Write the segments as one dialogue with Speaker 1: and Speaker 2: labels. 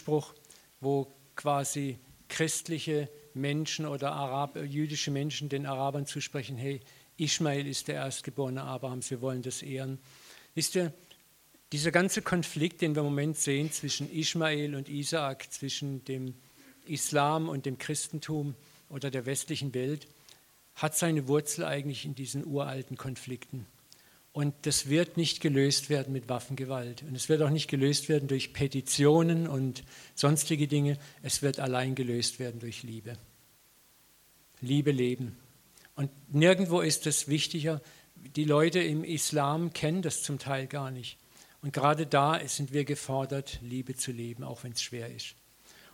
Speaker 1: Spruch, wo quasi christliche Menschen oder Arab, jüdische Menschen den Arabern zusprechen, hey, Ishmael ist der Erstgeborene Abrahams, wir wollen das ehren. Wisst ihr, dieser ganze Konflikt, den wir im Moment sehen zwischen Ishmael und Isaak, zwischen dem Islam und dem Christentum oder der westlichen Welt, hat seine Wurzel eigentlich in diesen uralten Konflikten. Und das wird nicht gelöst werden mit Waffengewalt. Und es wird auch nicht gelöst werden durch Petitionen und sonstige Dinge. Es wird allein gelöst werden durch Liebe. Liebe leben. Und nirgendwo ist es wichtiger. Die Leute im Islam kennen das zum Teil gar nicht. Und gerade da sind wir gefordert, Liebe zu leben, auch wenn es schwer ist.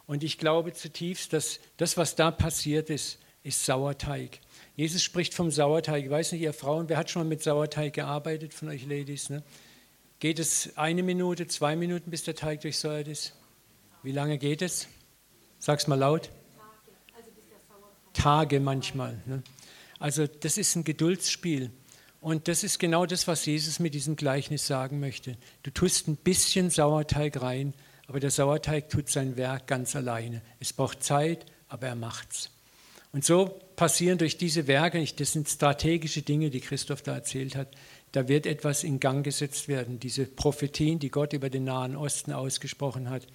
Speaker 1: Und ich glaube zutiefst, dass das, was da passiert ist, ist Sauerteig. Jesus spricht vom Sauerteig. Ich weiß nicht, ihr Frauen, wer hat schon mal mit Sauerteig gearbeitet von euch Ladies? Ne? Geht es eine Minute, zwei Minuten, bis der Teig durchsäuert ist? Wie lange geht es? Sag's mal laut. Tage manchmal. Ne? Also das ist ein Geduldsspiel. Und das ist genau das, was Jesus mit diesem Gleichnis sagen möchte. Du tust ein bisschen Sauerteig rein, aber der Sauerteig tut sein Werk ganz alleine. Es braucht Zeit, aber er macht's. Und so passieren durch diese Werke, das sind strategische Dinge, die Christoph da erzählt hat, da wird etwas in Gang gesetzt werden. Diese Prophetien, die Gott über den Nahen Osten ausgesprochen hat,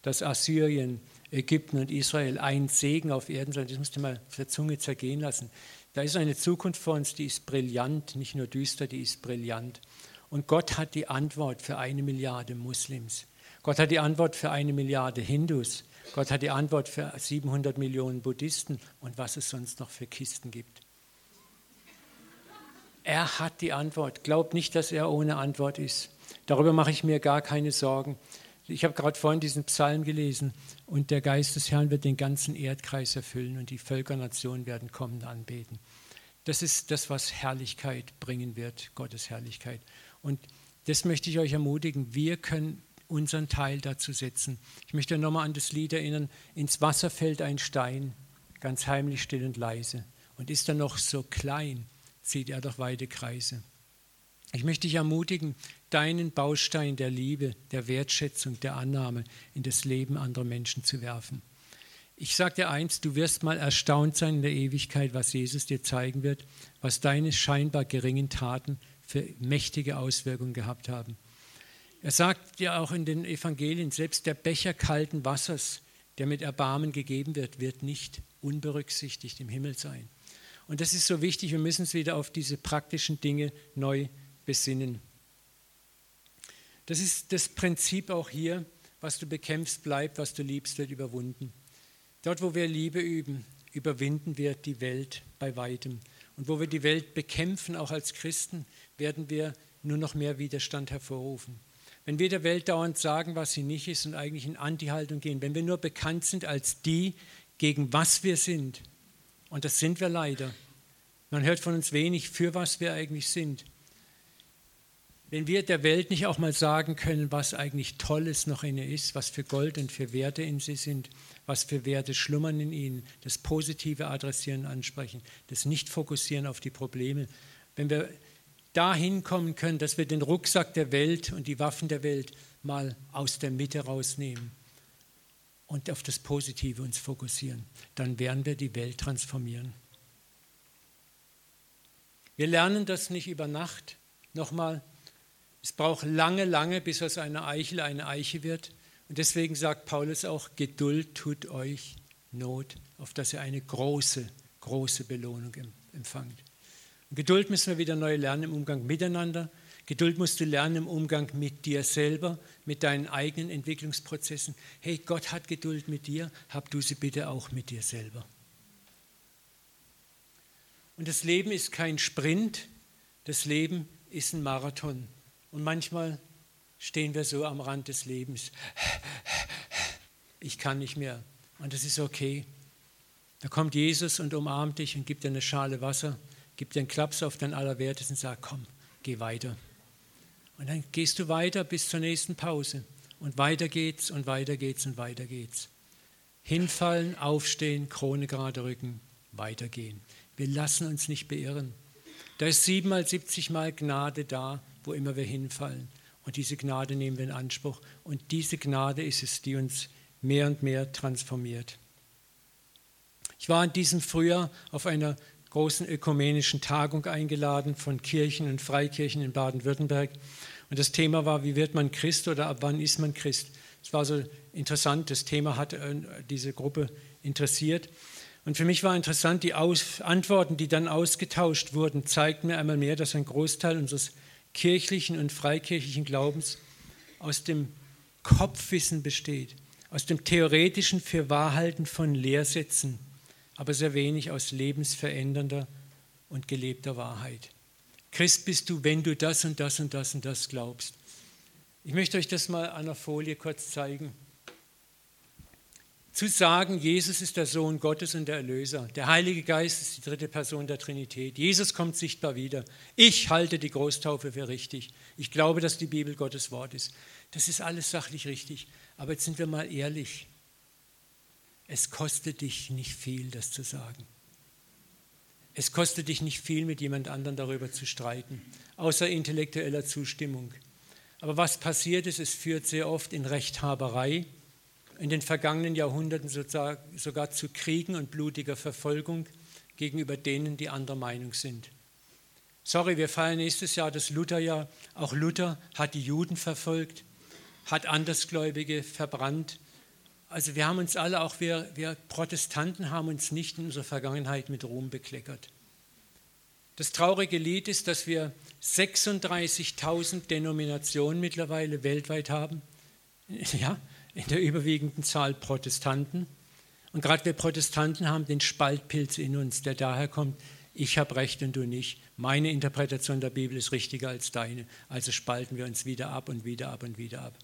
Speaker 1: dass Assyrien, Ägypten und Israel ein Segen auf Erden sein, das musst du mal auf der Zunge zergehen lassen. Da ist eine Zukunft vor uns, die ist brillant, nicht nur düster, die ist brillant. Und Gott hat die Antwort für eine Milliarde Muslims. Gott hat die Antwort für eine Milliarde Hindus. Gott hat die Antwort für 700 Millionen Buddhisten und was es sonst noch für Kisten gibt. Er hat die Antwort. Glaubt nicht, dass er ohne Antwort ist. Darüber mache ich mir gar keine Sorgen. Ich habe gerade vorhin diesen Psalm gelesen und der Geist des Herrn wird den ganzen Erdkreis erfüllen und die Völkernationen werden kommen anbeten. Das ist das, was Herrlichkeit bringen wird, Gottes Herrlichkeit. Und das möchte ich euch ermutigen. Wir können unseren Teil dazu setzen. Ich möchte nochmal an das Lied erinnern, ins Wasser fällt ein Stein, ganz heimlich, still und leise. Und ist er noch so klein, zieht er doch weite Kreise. Ich möchte dich ermutigen, deinen Baustein der Liebe, der Wertschätzung, der Annahme in das Leben anderer Menschen zu werfen. Ich sage dir eins, du wirst mal erstaunt sein in der Ewigkeit, was Jesus dir zeigen wird, was deine scheinbar geringen Taten für mächtige Auswirkungen gehabt haben. Er sagt ja auch in den Evangelien, selbst der Becher kalten Wassers, der mit Erbarmen gegeben wird, wird nicht unberücksichtigt im Himmel sein. Und das ist so wichtig, wir müssen uns wieder auf diese praktischen Dinge neu besinnen. Das ist das Prinzip auch hier, was du bekämpfst, bleibt, was du liebst, wird überwunden. Dort, wo wir Liebe üben, überwinden wir die Welt bei weitem. Und wo wir die Welt bekämpfen, auch als Christen, werden wir nur noch mehr Widerstand hervorrufen. Wenn wir der Welt dauernd sagen, was sie nicht ist und eigentlich in Anti-Haltung gehen, wenn wir nur bekannt sind als die, gegen was wir sind, und das sind wir leider, man hört von uns wenig, für was wir eigentlich sind. Wenn wir der Welt nicht auch mal sagen können, was eigentlich Tolles noch in ihr ist, was für Gold und für Werte in sie sind, was für Werte schlummern in ihnen, das Positive adressieren, ansprechen, das Nicht-Fokussieren auf die Probleme. Wenn wir dahin kommen können, dass wir den Rucksack der Welt und die Waffen der Welt mal aus der Mitte rausnehmen und auf das Positive uns fokussieren, dann werden wir die Welt transformieren. Wir lernen das nicht über Nacht. Nochmal, es braucht lange, lange, bis aus einer Eichel eine Eiche wird. Und deswegen sagt Paulus auch, Geduld tut euch Not, auf dass ihr eine große, große Belohnung empfangt. Geduld müssen wir wieder neu lernen im Umgang miteinander. Geduld musst du lernen im Umgang mit dir selber, mit deinen eigenen Entwicklungsprozessen. Hey, Gott hat Geduld mit dir, hab du sie bitte auch mit dir selber. Und das Leben ist kein Sprint, das Leben ist ein Marathon. Und manchmal stehen wir so am Rand des Lebens. Ich kann nicht mehr. Und das ist okay. Da kommt Jesus und umarmt dich und gibt dir eine Schale Wasser gib dir einen Klaps auf dein Allerwertes und sag, komm, geh weiter. Und dann gehst du weiter bis zur nächsten Pause. Und weiter geht's und weiter geht's und weiter geht's. Hinfallen, aufstehen, Krone gerade rücken, weitergehen. Wir lassen uns nicht beirren. Da ist siebenmal, siebzigmal Gnade da, wo immer wir hinfallen. Und diese Gnade nehmen wir in Anspruch. Und diese Gnade ist es, die uns mehr und mehr transformiert. Ich war in diesem Frühjahr auf einer großen ökumenischen Tagung eingeladen von Kirchen und Freikirchen in Baden-Württemberg. Und das Thema war, wie wird man Christ oder ab wann ist man Christ? Es war so interessant, das Thema hat äh, diese Gruppe interessiert. Und für mich war interessant, die Aus Antworten, die dann ausgetauscht wurden, zeigten mir einmal mehr, dass ein Großteil unseres kirchlichen und freikirchlichen Glaubens aus dem Kopfwissen besteht, aus dem theoretischen Fürwahrhalten von Lehrsätzen, aber sehr wenig aus lebensverändernder und gelebter Wahrheit. Christ bist du, wenn du das und das und das und das glaubst. Ich möchte euch das mal an der Folie kurz zeigen. Zu sagen, Jesus ist der Sohn Gottes und der Erlöser. Der Heilige Geist ist die dritte Person der Trinität. Jesus kommt sichtbar wieder. Ich halte die Großtaufe für richtig. Ich glaube, dass die Bibel Gottes Wort ist. Das ist alles sachlich richtig. Aber jetzt sind wir mal ehrlich. Es kostet dich nicht viel, das zu sagen. Es kostet dich nicht viel, mit jemand anderem darüber zu streiten, außer intellektueller Zustimmung. Aber was passiert ist, es führt sehr oft in Rechthaberei, in den vergangenen Jahrhunderten sogar zu Kriegen und blutiger Verfolgung gegenüber denen, die anderer Meinung sind. Sorry, wir feiern nächstes Jahr das Lutherjahr. Auch Luther hat die Juden verfolgt, hat Andersgläubige verbrannt. Also wir haben uns alle, auch wir, wir Protestanten, haben uns nicht in unserer Vergangenheit mit Ruhm bekleckert. Das traurige Lied ist, dass wir 36.000 Denominationen mittlerweile weltweit haben. Ja, in der überwiegenden Zahl Protestanten. Und gerade wir Protestanten haben den Spaltpilz in uns, der daher kommt, ich habe recht und du nicht. Meine Interpretation der Bibel ist richtiger als deine. Also spalten wir uns wieder ab und wieder ab und wieder ab.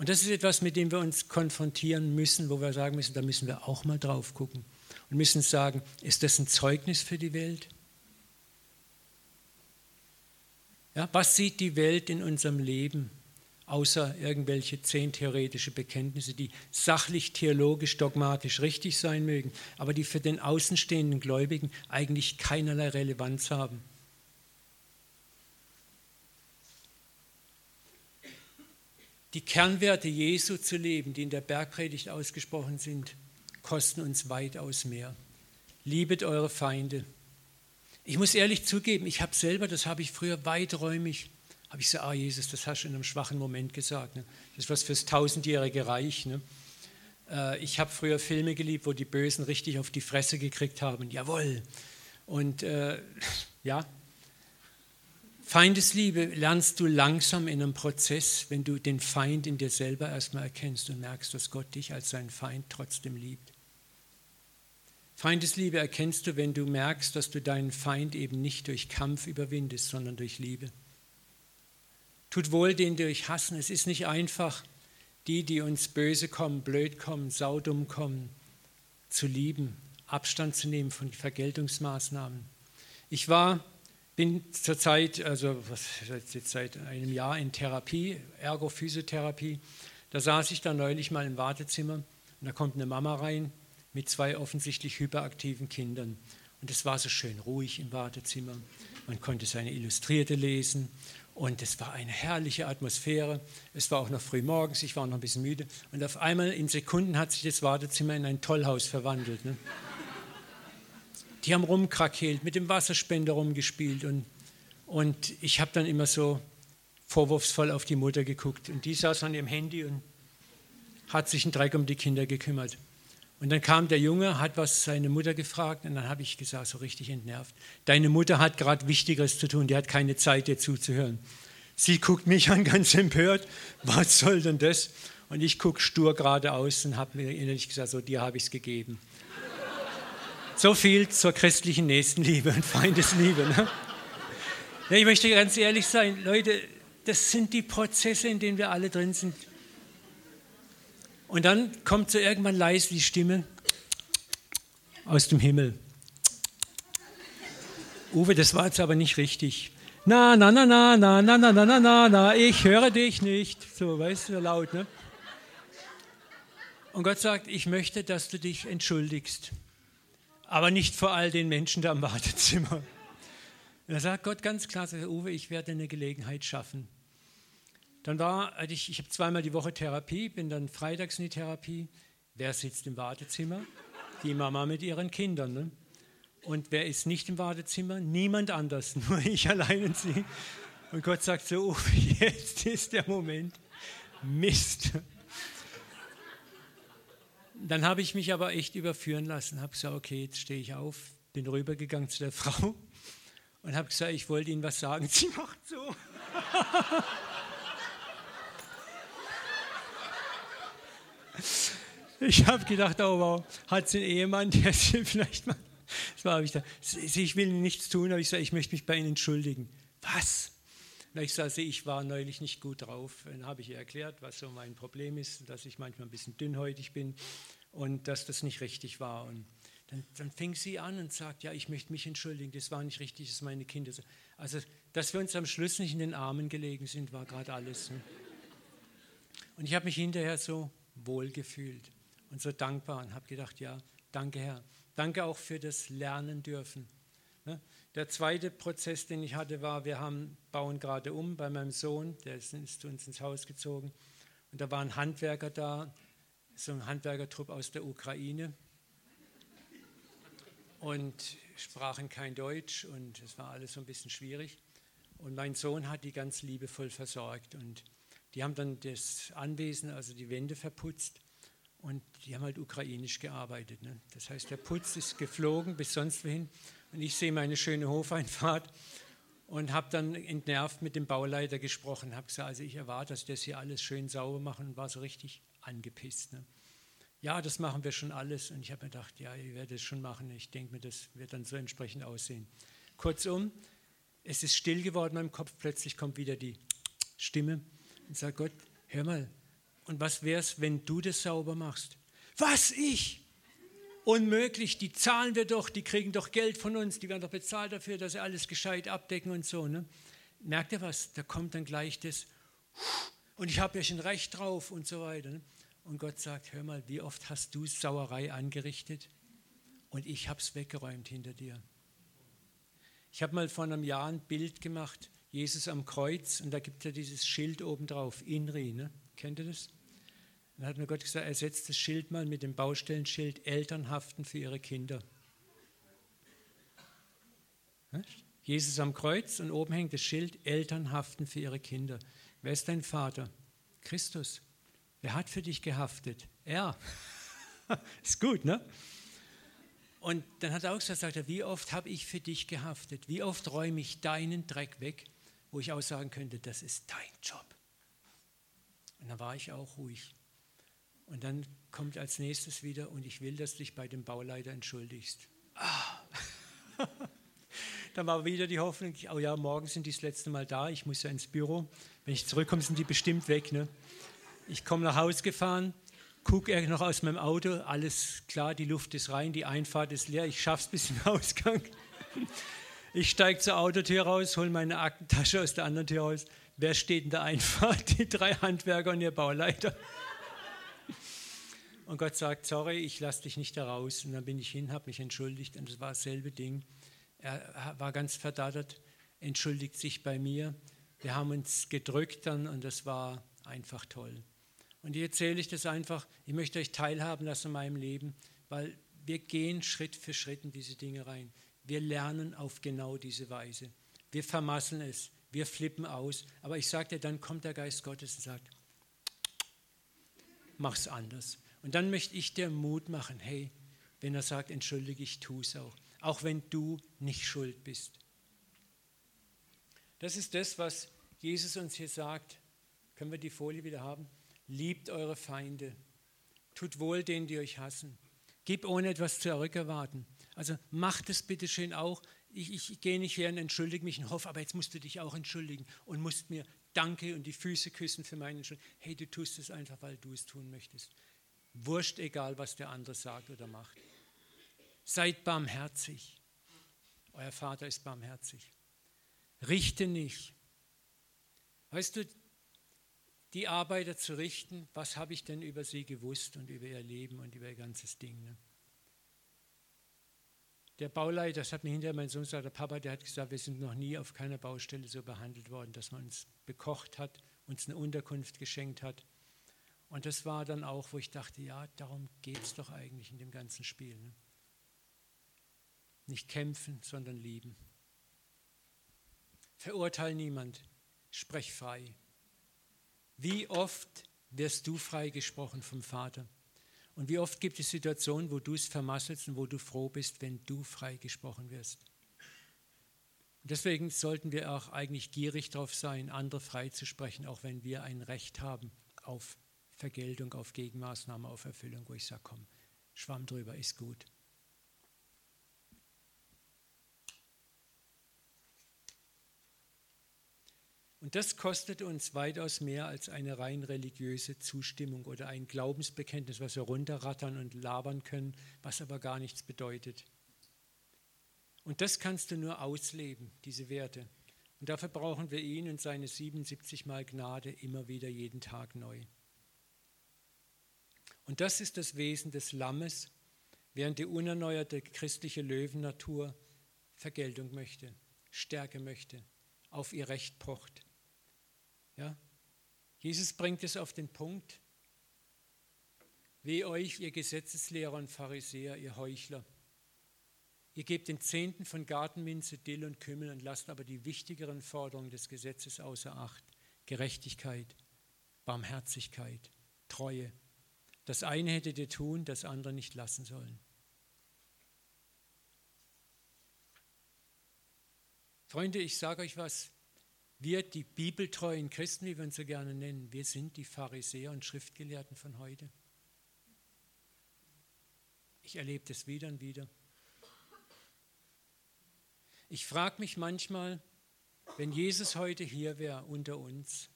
Speaker 1: Und das ist etwas, mit dem wir uns konfrontieren müssen, wo wir sagen müssen, da müssen wir auch mal drauf gucken und müssen sagen, ist das ein Zeugnis für die Welt? Ja, was sieht die Welt in unserem Leben, außer irgendwelche zehn theoretische Bekenntnisse, die sachlich, theologisch, dogmatisch richtig sein mögen, aber die für den außenstehenden Gläubigen eigentlich keinerlei Relevanz haben? Die Kernwerte Jesu zu leben, die in der Bergpredigt ausgesprochen sind, kosten uns weitaus mehr. Liebet eure Feinde. Ich muss ehrlich zugeben, ich habe selber, das habe ich früher weiträumig, habe ich so, ah Jesus, das hast du in einem schwachen Moment gesagt. Ne? Das ist was fürs tausendjährige Reich. Ne? Äh, ich habe früher Filme geliebt, wo die Bösen richtig auf die Fresse gekriegt haben. Jawohl. Und äh, ja, Feindesliebe lernst du langsam in einem Prozess, wenn du den Feind in dir selber erstmal erkennst und merkst, dass Gott dich als seinen Feind trotzdem liebt. Feindesliebe erkennst du, wenn du merkst, dass du deinen Feind eben nicht durch Kampf überwindest, sondern durch Liebe. Tut wohl den durch Hassen. Es ist nicht einfach, die, die uns böse kommen, blöd kommen, saudumm kommen, zu lieben, Abstand zu nehmen von Vergeltungsmaßnahmen. Ich war bin zurzeit, also jetzt seit einem Jahr in Therapie, Ergophysiotherapie. Da saß ich da neulich mal im Wartezimmer und da kommt eine Mama rein mit zwei offensichtlich hyperaktiven Kindern. Und es war so schön ruhig im Wartezimmer. Man konnte seine Illustrierte lesen und es war eine herrliche Atmosphäre. Es war auch noch früh morgens, ich war noch ein bisschen müde. Und auf einmal in Sekunden hat sich das Wartezimmer in ein Tollhaus verwandelt. Ne? Die haben rumkrakeelt, mit dem Wasserspender rumgespielt und, und ich habe dann immer so vorwurfsvoll auf die Mutter geguckt und die saß an ihrem Handy und hat sich einen Dreck um die Kinder gekümmert. Und dann kam der Junge, hat was seine Mutter gefragt und dann habe ich gesagt, so richtig entnervt, deine Mutter hat gerade Wichtigeres zu tun, die hat keine Zeit, dir zuzuhören. Sie guckt mich an, ganz empört, was soll denn das? Und ich gucke stur geradeaus und habe mir innerlich gesagt, so dir habe ich es gegeben. So viel zur christlichen Nächstenliebe und Feindesliebe. Ne? Ja, ich möchte ganz ehrlich sein, Leute, das sind die Prozesse, in denen wir alle drin sind. Und dann kommt so irgendwann leise die Stimme aus dem Himmel. Uwe, das war jetzt aber nicht richtig. Na, na, na, na, na, na, na, na, na, na, na, ich höre dich nicht. So, weißt du, laut, ne? Und Gott sagt, ich möchte, dass du dich entschuldigst aber nicht vor all den Menschen da im Wartezimmer. Und da sagt Gott ganz klar, Uwe, ich werde eine Gelegenheit schaffen. Dann war, ich, ich habe zweimal die Woche Therapie, bin dann freitags in die Therapie. Wer sitzt im Wartezimmer? Die Mama mit ihren Kindern. Ne? Und wer ist nicht im Wartezimmer? Niemand anders, nur ich allein und sie. Und Gott sagt so, oh, jetzt ist der Moment. Mist. Dann habe ich mich aber echt überführen lassen, habe gesagt, okay, jetzt stehe ich auf, bin rübergegangen zu der Frau und habe gesagt, ich wollte Ihnen was sagen. Sie macht so. Ich habe gedacht, oh wow, hat sie einen Ehemann, der sie vielleicht mal. Das war, ich, da, ich will nichts tun, aber ich sage, ich möchte mich bei Ihnen entschuldigen. Was? Na, ich sage, ich war neulich nicht gut drauf. Dann habe ich ihr erklärt, was so mein Problem ist, dass ich manchmal ein bisschen dünnhäutig bin und dass das nicht richtig war. Und dann, dann fing sie an und sagt, ja, ich möchte mich entschuldigen, das war nicht richtig, dass meine Kinder. So. Also, dass wir uns am Schluss nicht in den Armen gelegen sind, war gerade alles. Ne? Und ich habe mich hinterher so wohl gefühlt und so dankbar und habe gedacht, ja, danke Herr. Danke auch für das Lernen dürfen. Der zweite Prozess, den ich hatte, war, wir haben, bauen gerade um bei meinem Sohn, der ist, ist zu uns ins Haus gezogen. Und da war ein Handwerker da, so ein Handwerkertrupp aus der Ukraine. Und sprachen kein Deutsch und es war alles so ein bisschen schwierig. Und mein Sohn hat die ganz liebevoll versorgt. Und die haben dann das Anwesen, also die Wände verputzt. Und die haben halt ukrainisch gearbeitet. Ne? Das heißt, der Putz ist geflogen bis sonst wohin. Und ich sehe meine schöne Hofeinfahrt und habe dann entnervt mit dem Bauleiter gesprochen, habe gesagt, also ich erwarte, dass das hier alles schön sauber machen und war so richtig angepisst. Ne? Ja, das machen wir schon alles. Und ich habe mir gedacht, ja, ihr werdet es schon machen. Ich denke mir, das wird dann so entsprechend aussehen. Kurzum, es ist still geworden in meinem Kopf. Plötzlich kommt wieder die Stimme und sagt, Gott, hör mal, und was wäre es, wenn du das sauber machst? Was, ich? Unmöglich, die zahlen wir doch, die kriegen doch Geld von uns, die werden doch bezahlt dafür, dass sie alles gescheit abdecken und so. Ne? Merkt ihr was? Da kommt dann gleich das, und ich habe ja schon Recht drauf und so weiter. Ne? Und Gott sagt, hör mal, wie oft hast du Sauerei angerichtet und ich habe es weggeräumt hinter dir. Ich habe mal vor einem Jahr ein Bild gemacht, Jesus am Kreuz, und da gibt es ja dieses Schild oben drauf, Inri, ne? kennt ihr das? Dann hat mir Gott gesagt, er setzt das Schild mal mit dem Baustellenschild Eltern haften für ihre Kinder. Jesus am Kreuz und oben hängt das Schild Eltern haften für ihre Kinder. Wer ist dein Vater? Christus. Wer hat für dich gehaftet? Er. ist gut, ne? Und dann hat er auch gesagt, sagt wie oft habe ich für dich gehaftet? Wie oft räume ich deinen Dreck weg, wo ich auch sagen könnte, das ist dein Job. Und dann war ich auch ruhig. Und dann kommt als nächstes wieder, und ich will, dass du dich bei dem Bauleiter entschuldigst. Ah. dann war wieder die Hoffnung, oh ja, morgen sind die das letzte Mal da, ich muss ja ins Büro. Wenn ich zurückkomme, sind die bestimmt weg. Ne? Ich komme nach Hause gefahren, gucke noch aus meinem Auto, alles klar, die Luft ist rein, die Einfahrt ist leer, ich schaffe es bis zum Ausgang. Ich steige zur Autotür raus, hole meine Aktentasche aus der anderen Tür raus. Wer steht in der Einfahrt? Die drei Handwerker und ihr Bauleiter. Und Gott sagt, sorry, ich lasse dich nicht da raus. Und dann bin ich hin, habe mich entschuldigt und es war dasselbe Ding. Er war ganz verdattert, entschuldigt sich bei mir. Wir haben uns gedrückt dann und das war einfach toll. Und hier erzähle ich das einfach, ich möchte euch teilhaben lassen in meinem Leben, weil wir gehen Schritt für Schritt in diese Dinge rein. Wir lernen auf genau diese Weise. Wir vermasseln es, wir flippen aus. Aber ich sage dir, dann kommt der Geist Gottes und sagt, mach's anders. Und dann möchte ich dir Mut machen, hey, wenn er sagt, entschuldige, ich tue es auch. Auch wenn du nicht schuld bist. Das ist das, was Jesus uns hier sagt. Können wir die Folie wieder haben? Liebt eure Feinde. Tut wohl denen, die euch hassen. Gib ohne etwas zurückerwarten. Also macht es bitte schön auch. Ich, ich gehe nicht her und entschuldige mich und hoffe, aber jetzt musst du dich auch entschuldigen und musst mir Danke und die Füße küssen für meinen Schuld. Hey, du tust es einfach, weil du es tun möchtest. Wurscht egal, was der andere sagt oder macht. Seid barmherzig. Euer Vater ist barmherzig. Richte nicht. Weißt du, die Arbeiter zu richten, was habe ich denn über sie gewusst und über ihr Leben und über ihr ganzes Ding? Ne? Der Bauleiter, das hat mir hinterher mein Sohn gesagt, der Papa, der hat gesagt, wir sind noch nie auf keiner Baustelle so behandelt worden, dass man uns bekocht hat uns eine Unterkunft geschenkt hat. Und das war dann auch, wo ich dachte, ja, darum geht es doch eigentlich in dem ganzen Spiel. Ne? Nicht kämpfen, sondern lieben. Verurteil niemand, sprech frei. Wie oft wirst du freigesprochen vom Vater? Und wie oft gibt es Situationen, wo du es vermasselst und wo du froh bist, wenn du freigesprochen wirst? Und deswegen sollten wir auch eigentlich gierig darauf sein, andere freizusprechen, auch wenn wir ein Recht haben auf Vergeltung, auf Gegenmaßnahme, auf Erfüllung, wo ich sage, komm, Schwamm drüber, ist gut. Und das kostet uns weitaus mehr als eine rein religiöse Zustimmung oder ein Glaubensbekenntnis, was wir runterrattern und labern können, was aber gar nichts bedeutet. Und das kannst du nur ausleben, diese Werte. Und dafür brauchen wir ihn und seine 77 Mal Gnade immer wieder jeden Tag neu. Und das ist das Wesen des Lammes, während die unerneuerte christliche Löwennatur Vergeltung möchte, Stärke möchte, auf ihr Recht pocht. Ja? Jesus bringt es auf den Punkt. Weh euch, ihr Gesetzeslehrer und Pharisäer, ihr Heuchler. Ihr gebt den Zehnten von Gartenminze, Dill und Kümmel und lasst aber die wichtigeren Forderungen des Gesetzes außer Acht. Gerechtigkeit, Barmherzigkeit, Treue. Das eine hättet ihr tun, das andere nicht lassen sollen. Freunde, ich sage euch was, wir, die bibeltreuen Christen, wie wir uns so gerne nennen, wir sind die Pharisäer und Schriftgelehrten von heute. Ich erlebe das wieder und wieder. Ich frage mich manchmal, wenn Jesus heute hier wäre unter uns,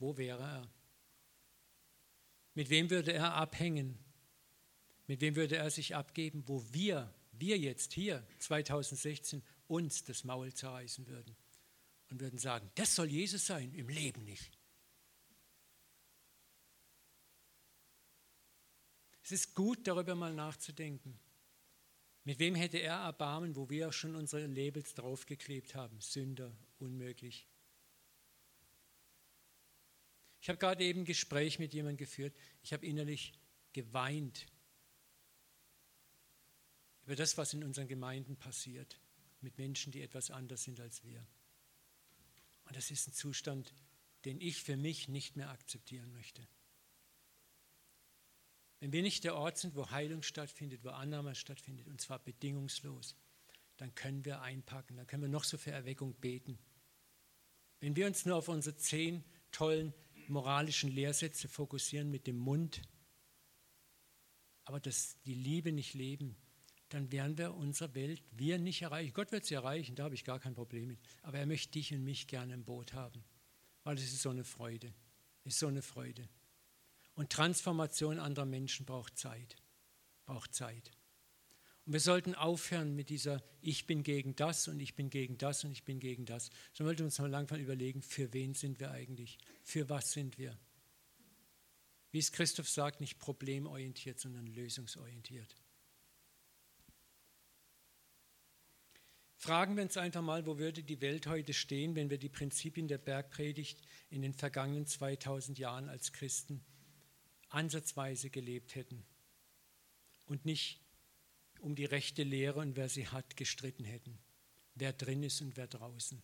Speaker 1: wo wäre er? Mit wem würde er abhängen? Mit wem würde er sich abgeben, wo wir, wir jetzt hier 2016, uns das Maul zerreißen würden? und würden sagen, das soll Jesus sein, im Leben nicht. Es ist gut, darüber mal nachzudenken. Mit wem hätte er Erbarmen, wo wir schon unsere Labels draufgeklebt haben? Sünder, unmöglich. Ich habe gerade eben ein Gespräch mit jemandem geführt. Ich habe innerlich geweint über das, was in unseren Gemeinden passiert, mit Menschen, die etwas anders sind als wir. Und das ist ein Zustand, den ich für mich nicht mehr akzeptieren möchte. Wenn wir nicht der Ort sind, wo Heilung stattfindet, wo Annahme stattfindet, und zwar bedingungslos, dann können wir einpacken, dann können wir noch so für Erweckung beten. Wenn wir uns nur auf unsere zehn tollen moralischen Lehrsätze fokussieren mit dem Mund, aber das, die Liebe nicht leben, dann werden wir unsere Welt, wir nicht erreichen. Gott wird sie erreichen, da habe ich gar kein Problem mit. Aber er möchte dich und mich gerne im Boot haben, weil es ist so eine Freude. Ist so eine Freude. Und Transformation anderer Menschen braucht Zeit. Braucht Zeit. Und wir sollten aufhören mit dieser Ich bin gegen das und ich bin gegen das und ich bin gegen das. So sollten uns mal langsam überlegen, für wen sind wir eigentlich? Für was sind wir? Wie es Christoph sagt, nicht problemorientiert, sondern lösungsorientiert. Fragen wir uns einfach mal, wo würde die Welt heute stehen, wenn wir die Prinzipien der Bergpredigt in den vergangenen 2000 Jahren als Christen ansatzweise gelebt hätten und nicht um die rechte Lehre und wer sie hat gestritten hätten, wer drin ist und wer draußen.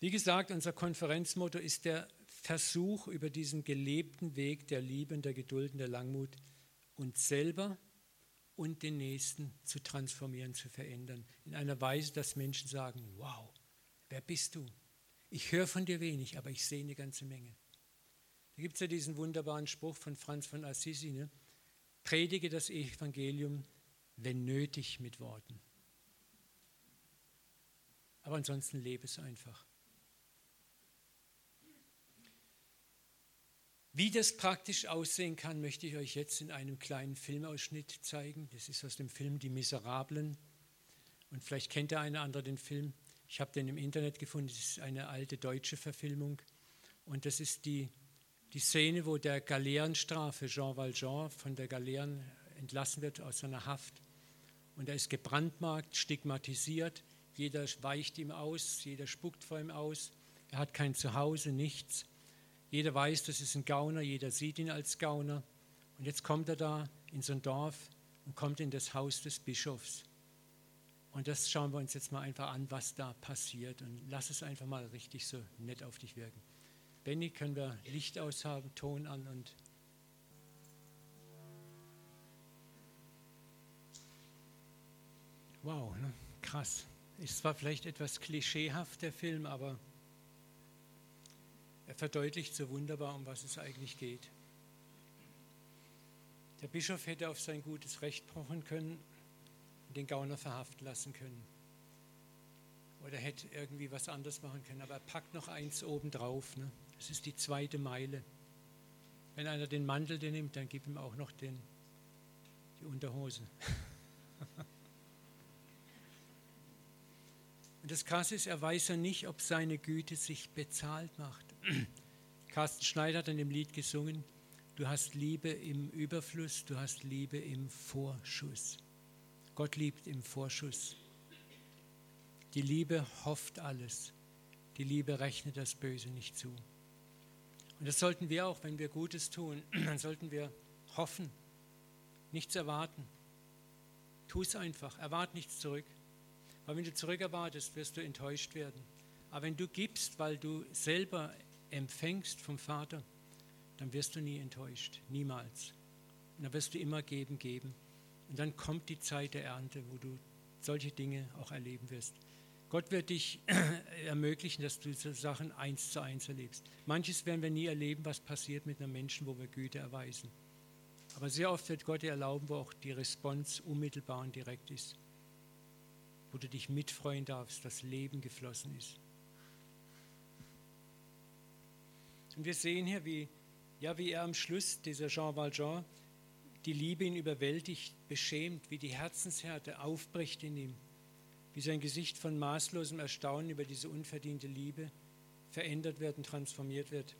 Speaker 1: Wie gesagt, unser Konferenzmotto ist der Versuch, über diesen gelebten Weg der Liebe und der Geduld und der Langmut uns selber und den Nächsten zu transformieren, zu verändern. In einer Weise, dass Menschen sagen, wow, wer bist du? Ich höre von dir wenig, aber ich sehe eine ganze Menge. Da gibt es ja diesen wunderbaren Spruch von Franz von Assisi, ne? predige das Evangelium, wenn nötig, mit Worten. Aber ansonsten lebe es einfach. Wie das praktisch aussehen kann, möchte ich euch jetzt in einem kleinen Filmausschnitt zeigen. Das ist aus dem Film Die Miserablen. Und vielleicht kennt der eine andere den Film. Ich habe den im Internet gefunden. Das ist eine alte deutsche Verfilmung. Und das ist die, die Szene, wo der Galeerenstrafe Jean Valjean von der Galeeren entlassen wird aus seiner Haft. Und er ist gebrandmarkt, stigmatisiert, Jeder weicht ihm aus, jeder spuckt vor ihm aus. Er hat kein Zuhause, nichts. Jeder weiß, das ist ein Gauner, jeder sieht ihn als Gauner. Und jetzt kommt er da in so ein Dorf und kommt in das Haus des Bischofs. Und das schauen wir uns jetzt mal einfach an, was da passiert. Und lass es einfach mal richtig so nett auf dich wirken. Benny, können wir Licht aushaben, Ton an und Wow, ne? krass. Ist zwar vielleicht etwas klischeehaft, der Film, aber er verdeutlicht so wunderbar, um was es eigentlich geht. Der Bischof hätte auf sein gutes Recht pochen können und den Gauner verhaften lassen können. Oder hätte irgendwie was anderes machen können. Aber er packt noch eins obendrauf. Ne? Das ist die zweite Meile. Wenn einer den Mantel nimmt, dann gib ihm auch noch den, die Unterhose. Und das Krasse ist, er weiß ja nicht, ob seine Güte sich bezahlt macht. Carsten Schneider hat in dem Lied gesungen, Du hast Liebe im Überfluss, du hast Liebe im Vorschuss. Gott liebt im Vorschuss. Die Liebe hofft alles. Die Liebe rechnet das Böse nicht zu. Und das sollten wir auch, wenn wir Gutes tun, dann sollten wir hoffen, nichts erwarten. Tu es einfach, erwarte nichts zurück. Weil wenn du zurück erwartest, wirst du enttäuscht werden. Aber wenn du gibst, weil du selber empfängst vom Vater, dann wirst du nie enttäuscht, niemals. Und dann wirst du immer geben, geben. Und dann kommt die Zeit der Ernte, wo du solche Dinge auch erleben wirst. Gott wird dich ermöglichen, dass du diese Sachen eins zu eins erlebst. Manches werden wir nie erleben, was passiert mit einem Menschen, wo wir Güte erweisen. Aber sehr oft wird Gott dir erlauben, wo auch die Response unmittelbar und direkt ist. Wo du dich mitfreuen darfst, dass Leben geflossen ist. Und wir sehen hier, wie ja, wie er am Schluss, dieser Jean Valjean, die Liebe ihn überwältigt, beschämt, wie die Herzenshärte aufbricht in ihm, wie sein Gesicht von maßlosem Erstaunen über diese unverdiente Liebe verändert wird und transformiert wird.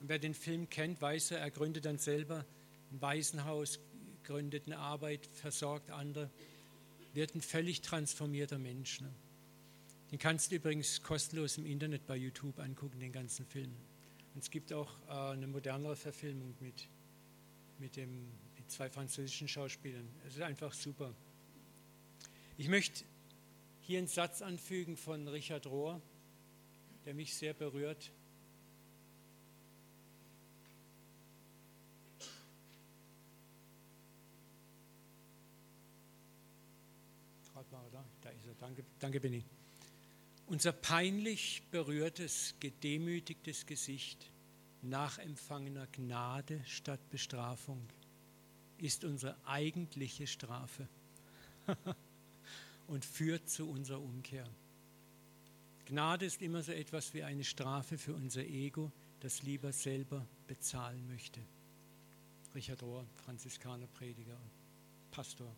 Speaker 1: Und wer den Film kennt, weiß er, er gründet dann selber ein Waisenhaus, gründet eine Arbeit, versorgt andere, wird ein völlig transformierter Mensch. Ne? Den kannst du übrigens kostenlos im Internet bei YouTube angucken, den ganzen Film. Und es gibt auch äh, eine modernere Verfilmung mit, mit, dem, mit zwei französischen Schauspielern. Es ist einfach super. Ich möchte hier einen Satz anfügen von Richard Rohr, der mich sehr berührt. Da ist er. Danke, danke Benny. Unser peinlich berührtes, gedemütigtes Gesicht nach empfangener Gnade statt Bestrafung ist unsere eigentliche Strafe und führt zu unserer Umkehr. Gnade ist immer so etwas wie eine Strafe für unser Ego, das lieber selber bezahlen möchte. Richard Rohr, Franziskaner, Prediger Pastor,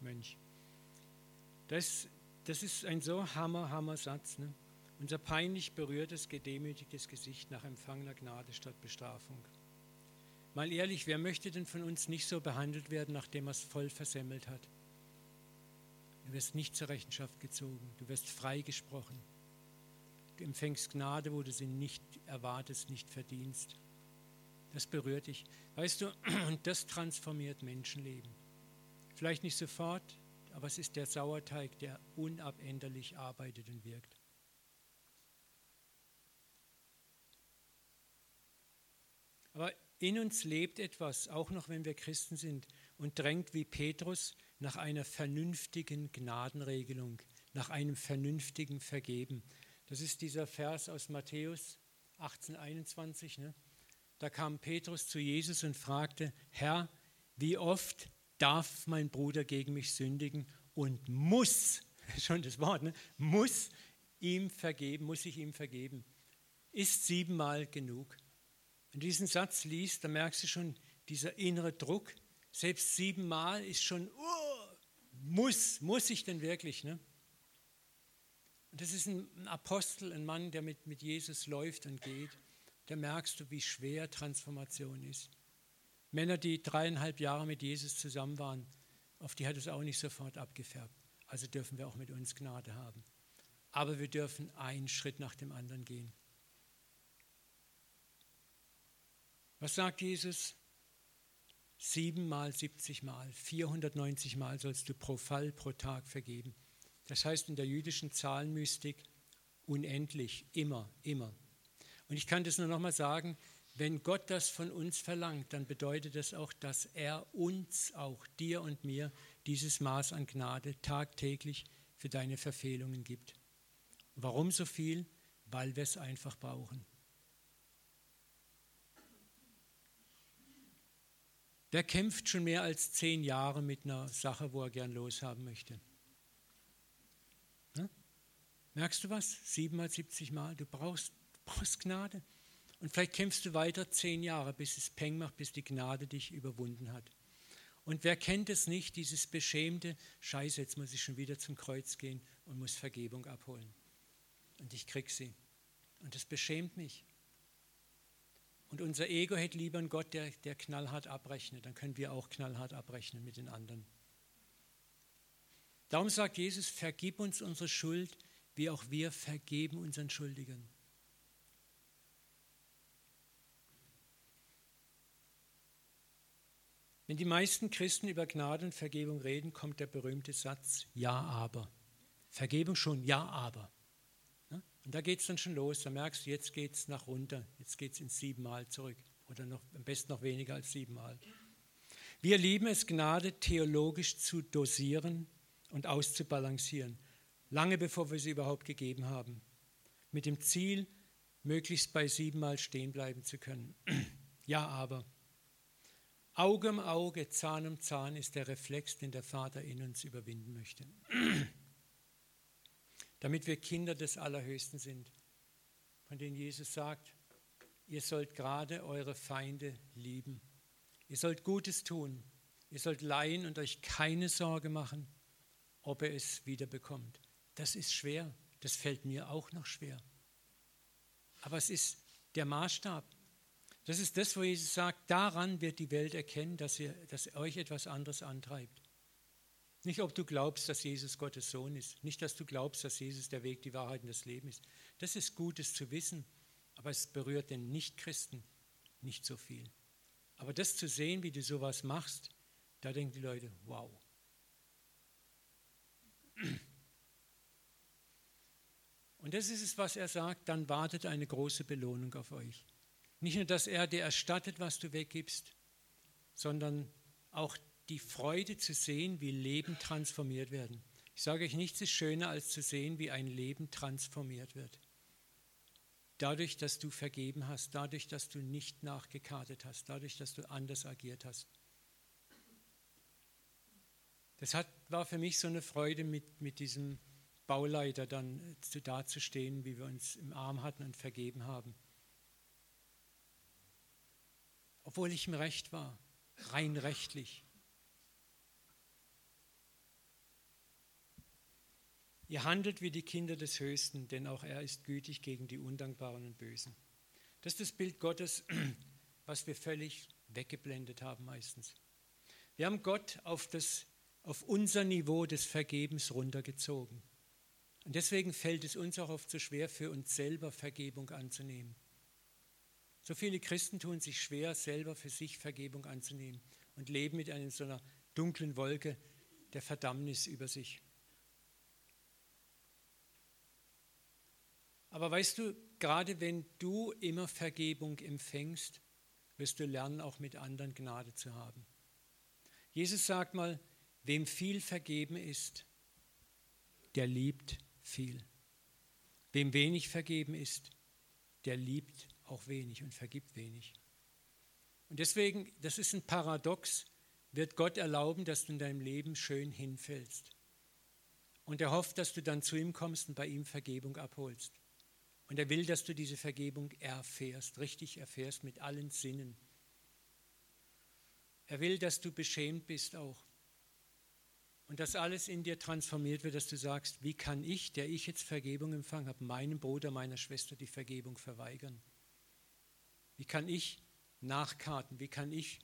Speaker 1: Mönch. Das das ist ein so hammer, hammer Satz. Ne? Unser peinlich berührtes, gedemütigtes Gesicht nach empfangener Gnade statt Bestrafung. Mal ehrlich, wer möchte denn von uns nicht so behandelt werden, nachdem er es voll versemmelt hat? Du wirst nicht zur Rechenschaft gezogen, du wirst freigesprochen. Du empfängst Gnade, wo du sie nicht erwartest, nicht verdienst. Das berührt dich. Weißt du, und das transformiert Menschenleben. Vielleicht nicht sofort, aber es ist der Sauerteig, der unabänderlich arbeitet und wirkt. Aber in uns lebt etwas, auch noch wenn wir Christen sind, und drängt wie Petrus nach einer vernünftigen Gnadenregelung, nach einem vernünftigen Vergeben. Das ist dieser Vers aus Matthäus 18, 21. Ne? Da kam Petrus zu Jesus und fragte, Herr, wie oft darf mein Bruder gegen mich sündigen und muss, schon das Wort, ne, muss ihm vergeben, muss ich ihm vergeben. Ist siebenmal genug. Wenn du diesen Satz liest, dann merkst du schon, dieser innere Druck, selbst siebenmal ist schon, oh, muss, muss ich denn wirklich? Ne? Und das ist ein Apostel, ein Mann, der mit, mit Jesus läuft und geht. Da merkst du, wie schwer Transformation ist. Männer, die dreieinhalb Jahre mit Jesus zusammen waren, auf die hat es auch nicht sofort abgefärbt. Also dürfen wir auch mit uns Gnade haben. Aber wir dürfen einen Schritt nach dem anderen gehen. Was sagt Jesus? Siebenmal, siebzigmal, 490 Mal sollst du pro Fall pro Tag vergeben. Das heißt in der jüdischen Zahlenmystik unendlich, immer, immer. Und ich kann das nur nochmal sagen, wenn Gott das von uns verlangt, dann bedeutet das auch, dass er uns, auch dir und mir, dieses Maß an Gnade tagtäglich für deine Verfehlungen gibt. Warum so viel? Weil wir es einfach brauchen. Wer kämpft schon mehr als zehn Jahre mit einer Sache, wo er gern loshaben möchte? Ne? Merkst du was? Siebenmal, siebzig Mal. Du brauchst, brauchst Gnade. Und vielleicht kämpfst du weiter zehn Jahre, bis es Peng macht, bis die Gnade dich überwunden hat. Und wer kennt es nicht, dieses beschämte, Scheiße, jetzt muss ich schon wieder zum Kreuz gehen und muss Vergebung abholen. Und ich krieg sie. Und das beschämt mich. Und unser Ego hätte lieber einen Gott, der, der knallhart abrechnet. Dann können wir auch knallhart abrechnen mit den anderen. Darum sagt Jesus, vergib uns unsere Schuld, wie auch wir vergeben unseren Schuldigern. Wenn die meisten Christen über Gnade und Vergebung reden, kommt der berühmte Satz, ja aber. Vergebung schon, ja aber. Und da geht es dann schon los, da merkst du, jetzt geht es nach runter, jetzt geht es ins siebenmal zurück oder noch, am besten noch weniger als siebenmal. Wir lieben es, Gnade theologisch zu dosieren und auszubalancieren, lange bevor wir sie überhaupt gegeben haben, mit dem Ziel, möglichst bei siebenmal stehen bleiben zu können. Ja, aber Auge um Auge, Zahn um Zahn ist der Reflex, den der Vater in uns überwinden möchte. Damit wir Kinder des Allerhöchsten sind, von denen Jesus sagt, ihr sollt gerade eure Feinde lieben. Ihr sollt Gutes tun. Ihr sollt leihen und euch keine Sorge machen, ob er es wieder bekommt. Das ist schwer. Das fällt mir auch noch schwer. Aber es ist der Maßstab. Das ist das, wo Jesus sagt, daran wird die Welt erkennen, dass, ihr, dass euch etwas anderes antreibt. Nicht, ob du glaubst, dass Jesus Gottes Sohn ist. Nicht, dass du glaubst, dass Jesus der Weg, die Wahrheit und das Leben ist. Das ist Gutes zu wissen, aber es berührt den Nichtchristen nicht so viel. Aber das zu sehen, wie du sowas machst, da denken die Leute, wow. Und das ist es, was er sagt, dann wartet eine große Belohnung auf euch. Nicht nur, dass er dir erstattet, was du weggibst, sondern auch die Freude zu sehen, wie Leben transformiert werden. Ich sage euch, nichts ist schöner, als zu sehen, wie ein Leben transformiert wird. Dadurch, dass du vergeben hast, dadurch, dass du nicht nachgekartet hast, dadurch, dass du anders agiert hast. Das hat, war für mich so eine Freude, mit, mit diesem Bauleiter dann zu, dazustehen, wie wir uns im Arm hatten und vergeben haben obwohl ich im Recht war, rein rechtlich. Ihr handelt wie die Kinder des Höchsten, denn auch er ist gütig gegen die Undankbaren und Bösen. Das ist das Bild Gottes, was wir völlig weggeblendet haben meistens. Wir haben Gott auf, das, auf unser Niveau des Vergebens runtergezogen. Und deswegen fällt es uns auch oft so schwer, für uns selber Vergebung anzunehmen. So viele Christen tun sich schwer, selber für sich Vergebung anzunehmen und leben mit einer so einer dunklen Wolke der Verdammnis über sich. Aber weißt du, gerade wenn du immer Vergebung empfängst, wirst du lernen, auch mit anderen Gnade zu haben. Jesus sagt mal, wem viel vergeben ist, der liebt viel. Wem wenig vergeben ist, der liebt auch wenig und vergibt wenig. Und deswegen, das ist ein Paradox, wird Gott erlauben, dass du in deinem Leben schön hinfällst. Und er hofft, dass du dann zu ihm kommst und bei ihm Vergebung abholst. Und er will, dass du diese Vergebung erfährst, richtig erfährst mit allen Sinnen. Er will, dass du beschämt bist auch. Und dass alles in dir transformiert wird, dass du sagst, wie kann ich, der ich jetzt Vergebung empfangen habe, meinem Bruder, meiner Schwester die Vergebung verweigern? Wie kann ich nachkarten? Wie kann ich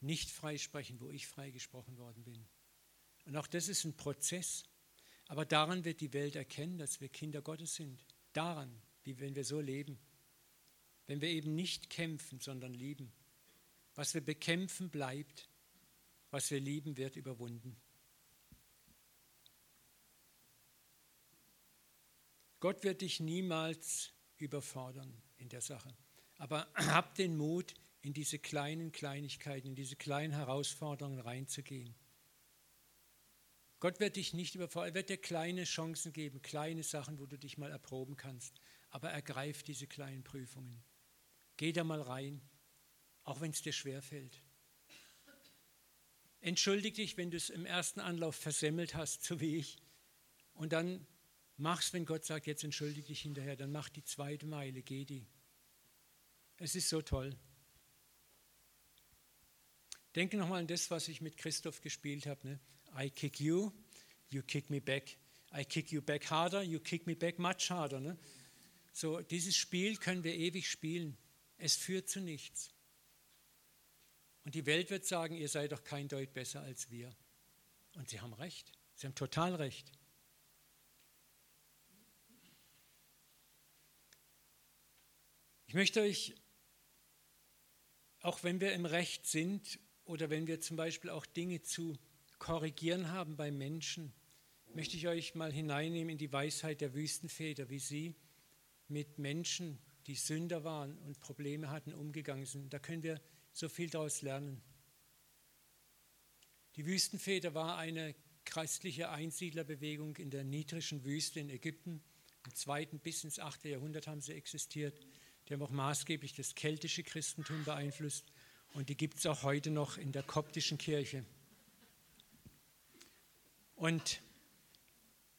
Speaker 1: nicht freisprechen, wo ich freigesprochen worden bin? Und auch das ist ein Prozess. Aber daran wird die Welt erkennen, dass wir Kinder Gottes sind. Daran, wie wenn wir so leben. Wenn wir eben nicht kämpfen, sondern lieben. Was wir bekämpfen, bleibt. Was wir lieben, wird überwunden. Gott wird dich niemals überfordern in der Sache. Aber hab den Mut, in diese kleinen Kleinigkeiten, in diese kleinen Herausforderungen reinzugehen. Gott wird dich nicht überfordern, er wird dir kleine Chancen geben, kleine Sachen, wo du dich mal erproben kannst. Aber ergreif diese kleinen Prüfungen. Geh da mal rein, auch wenn es dir schwerfällt. Entschuldige dich, wenn du es im ersten Anlauf versemmelt hast, so wie ich. Und dann mach's, wenn Gott sagt, jetzt entschuldige dich hinterher, dann mach die zweite Meile, geh die. Es ist so toll. Denke nochmal an das, was ich mit Christoph gespielt habe. Ne? I kick you, you kick me back. I kick you back harder, you kick me back much harder. Ne? So, dieses Spiel können wir ewig spielen. Es führt zu nichts. Und die Welt wird sagen, ihr seid doch kein Deut besser als wir. Und sie haben recht. Sie haben total recht. Ich möchte euch, auch wenn wir im Recht sind oder wenn wir zum Beispiel auch Dinge zu korrigieren haben bei Menschen, möchte ich euch mal hineinnehmen in die Weisheit der Wüstenväter, wie sie mit Menschen, die Sünder waren und Probleme hatten, umgegangen sind. Da können wir so viel daraus lernen. Die Wüstenväter war eine christliche Einsiedlerbewegung in der niedrigen Wüste in Ägypten. Im zweiten bis ins achte Jahrhundert haben sie existiert. Die haben auch maßgeblich das keltische Christentum beeinflusst und die gibt es auch heute noch in der koptischen Kirche. Und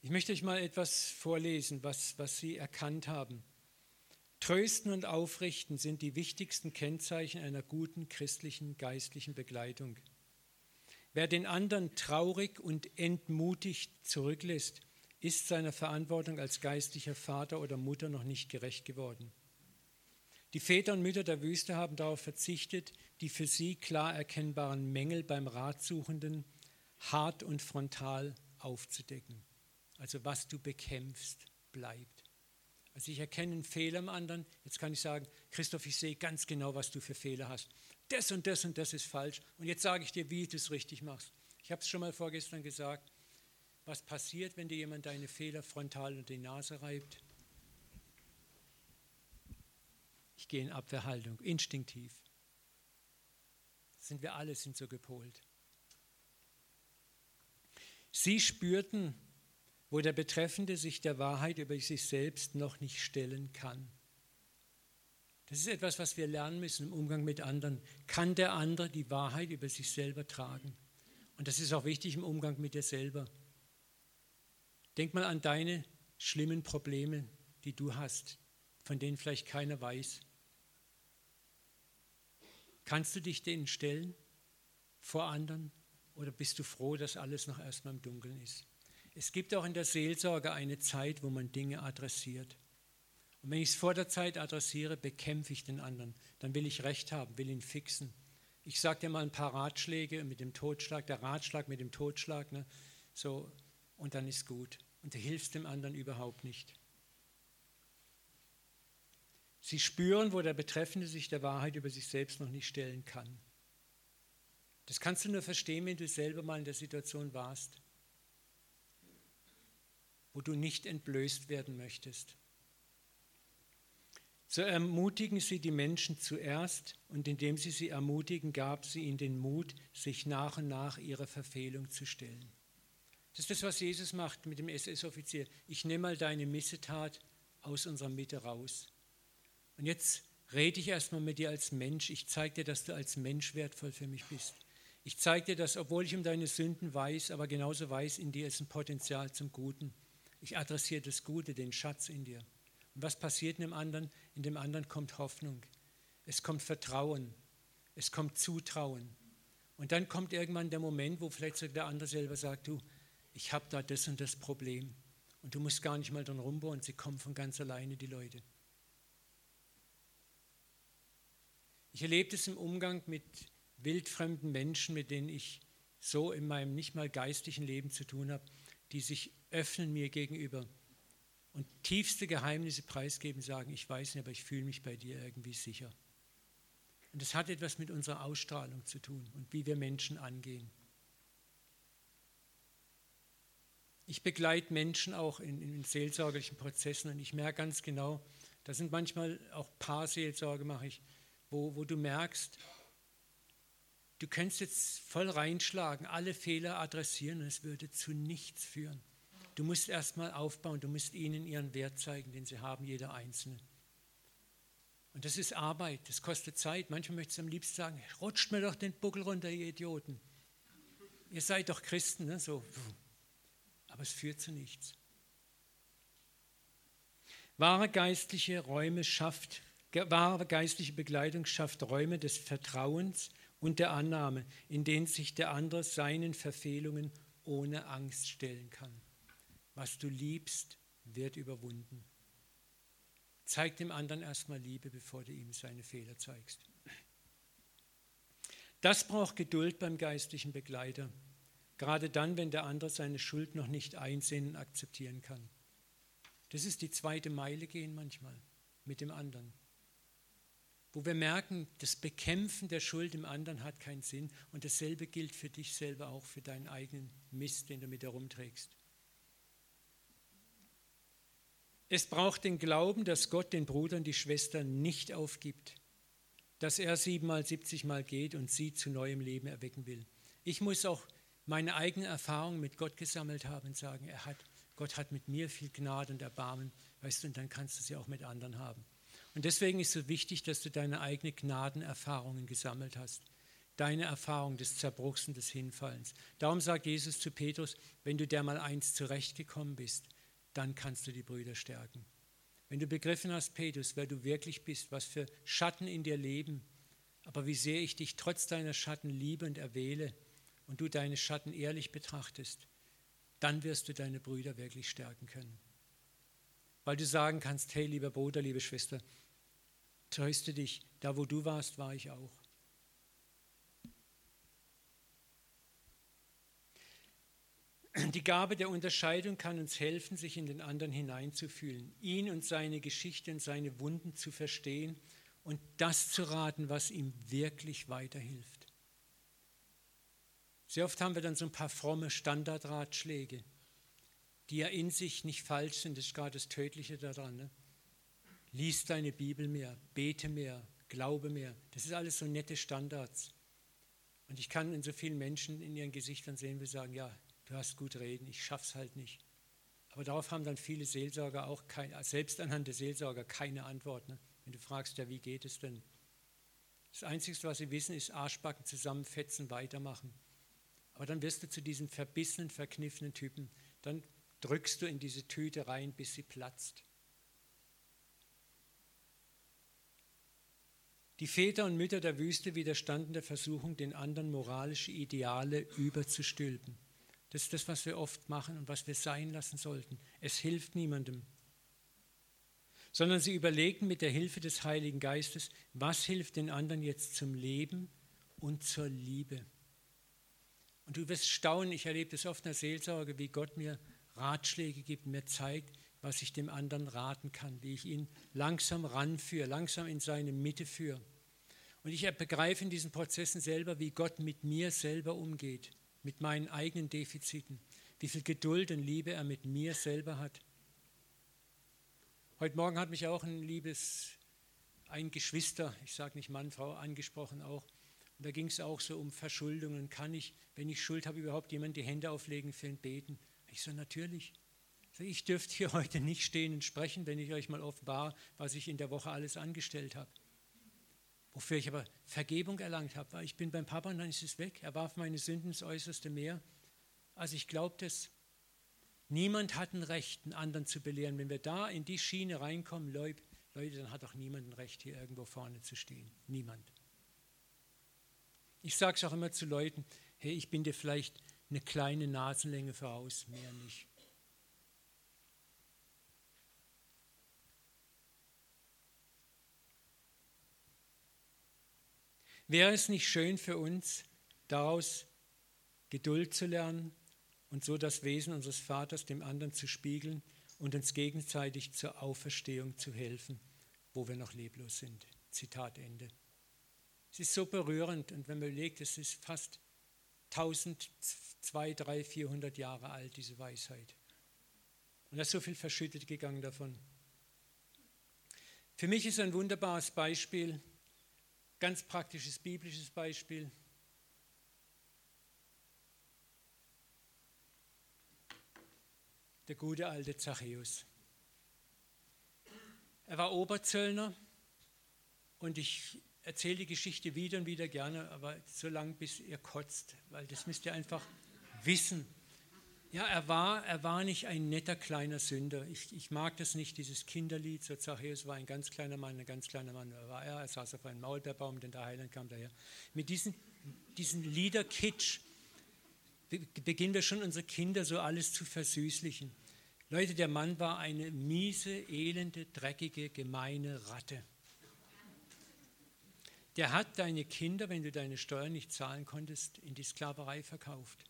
Speaker 1: ich möchte euch mal etwas vorlesen, was, was sie erkannt haben. Trösten und Aufrichten sind die wichtigsten Kennzeichen einer guten christlichen geistlichen Begleitung. Wer den anderen traurig und entmutigt zurücklässt, ist seiner Verantwortung als geistlicher Vater oder Mutter noch nicht gerecht geworden. Die Väter und Mütter der Wüste haben darauf verzichtet, die für sie klar erkennbaren Mängel beim Ratsuchenden hart und frontal aufzudecken. Also was du bekämpfst, bleibt. Also ich erkenne einen Fehler am anderen. Jetzt kann ich sagen, Christoph, ich sehe ganz genau, was du für Fehler hast. Das und das und das ist falsch. Und jetzt sage ich dir, wie du es richtig machst. Ich habe es schon mal vorgestern gesagt. Was passiert, wenn dir jemand deine Fehler frontal unter die Nase reibt? Ich gehe in Abwehrhaltung, instinktiv. Sind wir alle, sind so gepolt. Sie spürten, wo der Betreffende sich der Wahrheit über sich selbst noch nicht stellen kann. Das ist etwas, was wir lernen müssen im Umgang mit anderen. Kann der andere die Wahrheit über sich selber tragen? Und das ist auch wichtig im Umgang mit dir selber. Denk mal an deine schlimmen Probleme, die du hast, von denen vielleicht keiner weiß. Kannst du dich denen stellen vor anderen oder bist du froh, dass alles noch erstmal im Dunkeln ist? Es gibt auch in der Seelsorge eine Zeit, wo man Dinge adressiert. Und wenn ich es vor der Zeit adressiere, bekämpfe ich den anderen. Dann will ich Recht haben, will ihn fixen. Ich sage dir mal ein paar Ratschläge mit dem Totschlag, der Ratschlag mit dem Totschlag, ne? so, und dann ist gut. Und du hilfst dem anderen überhaupt nicht. Sie spüren, wo der Betreffende sich der Wahrheit über sich selbst noch nicht stellen kann. Das kannst du nur verstehen, wenn du selber mal in der Situation warst, wo du nicht entblößt werden möchtest. So ermutigen sie die Menschen zuerst und indem sie sie ermutigen, gab sie ihnen den Mut, sich nach und nach ihrer Verfehlung zu stellen. Das ist das, was Jesus macht mit dem SS-Offizier. Ich nehme mal deine Missetat aus unserer Mitte raus. Und jetzt rede ich erstmal mit dir als Mensch. Ich zeige dir, dass du als Mensch wertvoll für mich bist. Ich zeige dir das, obwohl ich um deine Sünden weiß, aber genauso weiß, in dir ist ein Potenzial zum Guten. Ich adressiere das Gute, den Schatz in dir. Und was passiert in dem anderen? In dem anderen kommt Hoffnung. Es kommt Vertrauen. Es kommt Zutrauen. Und dann kommt irgendwann der Moment, wo vielleicht der andere selber sagt, du, ich habe da das und das Problem. Und du musst gar nicht mal dran rumbohren, sie kommen von ganz alleine, die Leute. Ich erlebe das im Umgang mit wildfremden Menschen, mit denen ich so in meinem nicht mal geistlichen Leben zu tun habe, die sich öffnen mir gegenüber und tiefste Geheimnisse preisgeben, sagen, ich weiß nicht, aber ich fühle mich bei dir irgendwie sicher. Und das hat etwas mit unserer Ausstrahlung zu tun und wie wir Menschen angehen. Ich begleite Menschen auch in, in seelsorgerlichen Prozessen und ich merke ganz genau, da sind manchmal auch Paarseelsorge mache ich, wo, wo du merkst, du könntest jetzt voll reinschlagen, alle Fehler adressieren und es würde zu nichts führen. Du musst erstmal aufbauen, du musst ihnen ihren Wert zeigen, den sie haben, jeder Einzelne. Und das ist Arbeit, das kostet Zeit. Manchmal möchtest du am liebsten sagen, rutscht mir doch den Buckel runter, ihr Idioten. Ihr seid doch Christen, ne? so. aber es führt zu nichts. Wahre geistliche Räume schafft, wahre geistliche Begleitung schafft Räume des Vertrauens und der Annahme, in denen sich der andere seinen Verfehlungen ohne Angst stellen kann. Was du liebst, wird überwunden. Zeig dem anderen erstmal Liebe, bevor du ihm seine Fehler zeigst. Das braucht Geduld beim geistlichen Begleiter, gerade dann, wenn der andere seine Schuld noch nicht einsehen und akzeptieren kann. Das ist die zweite Meile gehen manchmal mit dem anderen. Wo wir merken, das Bekämpfen der Schuld im anderen hat keinen Sinn und dasselbe gilt für dich selber auch, für deinen eigenen Mist, den du mit herumträgst. Es braucht den Glauben, dass Gott den Bruder und die Schwester nicht aufgibt, dass er siebenmal, siebzigmal geht und sie zu neuem Leben erwecken will. Ich muss auch meine eigenen Erfahrungen mit Gott gesammelt haben und sagen, er hat, Gott hat mit mir viel Gnade und Erbarmen, weißt du, und dann kannst du sie auch mit anderen haben. Und deswegen ist es so wichtig, dass du deine eigenen Gnadenerfahrungen gesammelt hast. Deine Erfahrung des Zerbruchs und des Hinfallens. Darum sagt Jesus zu Petrus, wenn du der mal eins zurechtgekommen bist, dann kannst du die Brüder stärken. Wenn du begriffen hast, Petrus, wer du wirklich bist, was für Schatten in dir leben, aber wie sehr ich dich trotz deiner Schatten liebe und erwähle und du deine Schatten ehrlich betrachtest, dann wirst du deine Brüder wirklich stärken können. Weil du sagen kannst, hey lieber Bruder, liebe Schwester, tröste dich, da wo du warst, war ich auch. Die Gabe der Unterscheidung kann uns helfen, sich in den anderen hineinzufühlen, ihn und seine Geschichte und seine Wunden zu verstehen und das zu raten, was ihm wirklich weiterhilft. Sehr oft haben wir dann so ein paar fromme Standardratschläge, die ja in sich nicht falsch sind, das ist gerade das Tödliche daran. Ne? Lies deine Bibel mehr, bete mehr, glaube mehr. Das ist alles so nette Standards. Und ich kann in so vielen Menschen in ihren Gesichtern sehen, wie sagen, ja, du hast gut reden, ich schaff's halt nicht. Aber darauf haben dann viele Seelsorger auch keine, selbst anhand der Seelsorger keine Antwort. Ne? Wenn du fragst, ja, wie geht es denn? Das Einzige, was sie wissen, ist Arschbacken zusammenfetzen, weitermachen. Aber dann wirst du zu diesen verbissenen, verkniffenen Typen. Dann drückst du in diese Tüte rein, bis sie platzt. Die Väter und Mütter der Wüste widerstanden der Versuchung, den anderen moralische Ideale überzustülpen. Das ist das, was wir oft machen und was wir sein lassen sollten. Es hilft niemandem. Sondern sie überlegen mit der Hilfe des Heiligen Geistes, was hilft den anderen jetzt zum Leben und zur Liebe. Und du wirst staunen, ich erlebe das oft in der Seelsorge, wie Gott mir Ratschläge gibt, mir zeigt, was ich dem anderen raten kann, wie ich ihn langsam ranführe, langsam in seine Mitte führe. Und ich begreife in diesen Prozessen selber, wie Gott mit mir selber umgeht mit meinen eigenen Defiziten, wie viel Geduld und Liebe er mit mir selber hat. Heute Morgen hat mich auch ein liebes, ein Geschwister, ich sage nicht Mann, Frau, angesprochen auch. Und da ging es auch so um Verschuldungen. Kann ich, wenn ich Schuld habe, überhaupt jemand die Hände auflegen für ein Beten? Ich so, natürlich. Ich dürfte hier heute nicht stehen und sprechen, wenn ich euch mal offenbar, was ich in der Woche alles angestellt habe wofür ich aber Vergebung erlangt habe, weil ich bin beim Papa und dann ist es weg. Er warf meine Sünden ins äußerste Meer. Also ich glaube das. Niemand hat ein Recht, einen anderen zu belehren. Wenn wir da in die Schiene reinkommen, Leute, dann hat auch niemand ein Recht, hier irgendwo vorne zu stehen. Niemand. Ich sage es auch immer zu Leuten, hey, ich bin dir vielleicht eine kleine Nasenlänge voraus, mehr nicht. Wäre es nicht schön für uns, daraus Geduld zu lernen und so das Wesen unseres Vaters dem anderen zu spiegeln und uns gegenseitig zur Auferstehung zu helfen, wo wir noch leblos sind. Zitat Ende. Es ist so berührend und wenn man überlegt, es ist fast 1000, 200, 300, 400 Jahre alt, diese Weisheit. Und da ist so viel verschüttet gegangen davon. Für mich ist ein wunderbares Beispiel, ganz praktisches biblisches Beispiel. Der gute alte Zachäus. Er war Oberzöllner und ich erzähle die Geschichte wieder und wieder gerne, aber so lange, bis ihr kotzt, weil das müsst ihr einfach wissen. Ja, er war, er war nicht ein netter kleiner Sünder. Ich, ich mag das nicht, dieses Kinderlied. So Zachäus war ein ganz kleiner Mann, ein ganz kleiner Mann. War er, er saß auf einem Maulbeerbaum, denn der Heiland kam daher. Mit diesen, diesen Liederkitsch beginnen wir schon unsere Kinder so alles zu versüßlichen. Leute, der Mann war eine miese, elende, dreckige, gemeine Ratte. Der hat deine Kinder, wenn du deine Steuern nicht zahlen konntest, in die Sklaverei verkauft.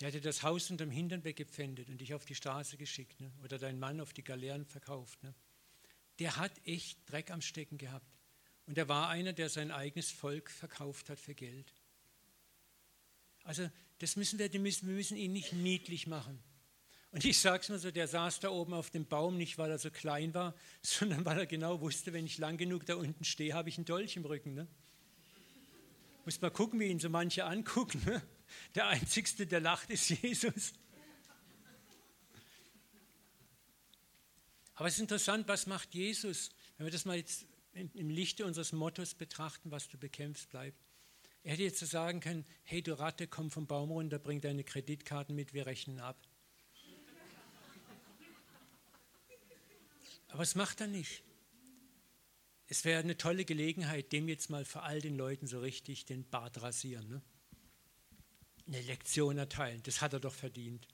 Speaker 1: Der hatte das Haus unterm Hintern weggepfändet und dich auf die Straße geschickt. Ne? Oder deinen Mann auf die Galeeren verkauft. Ne? Der hat echt Dreck am Stecken gehabt. Und er war einer, der sein eigenes Volk verkauft hat für Geld. Also das müssen wir, wir müssen ihn nicht niedlich machen. Und ich sage es mal so, der saß da oben auf dem Baum, nicht weil er so klein war, sondern weil er genau wusste, wenn ich lang genug da unten stehe, habe ich einen Dolch im Rücken. Ne? Muss mal gucken, wie ihn so manche angucken. Ne? Der Einzigste, der lacht, ist Jesus. Aber es ist interessant, was macht Jesus, wenn wir das mal jetzt im Lichte unseres Mottos betrachten, was du bekämpfst, bleibt. Er hätte jetzt so sagen können, hey du Ratte, komm vom Baum runter, bring deine Kreditkarten mit, wir rechnen ab. Aber es macht er nicht. Es wäre eine tolle Gelegenheit, dem jetzt mal vor all den Leuten so richtig den Bart rasieren. Ne? Eine Lektion erteilen. Das hat er doch verdient.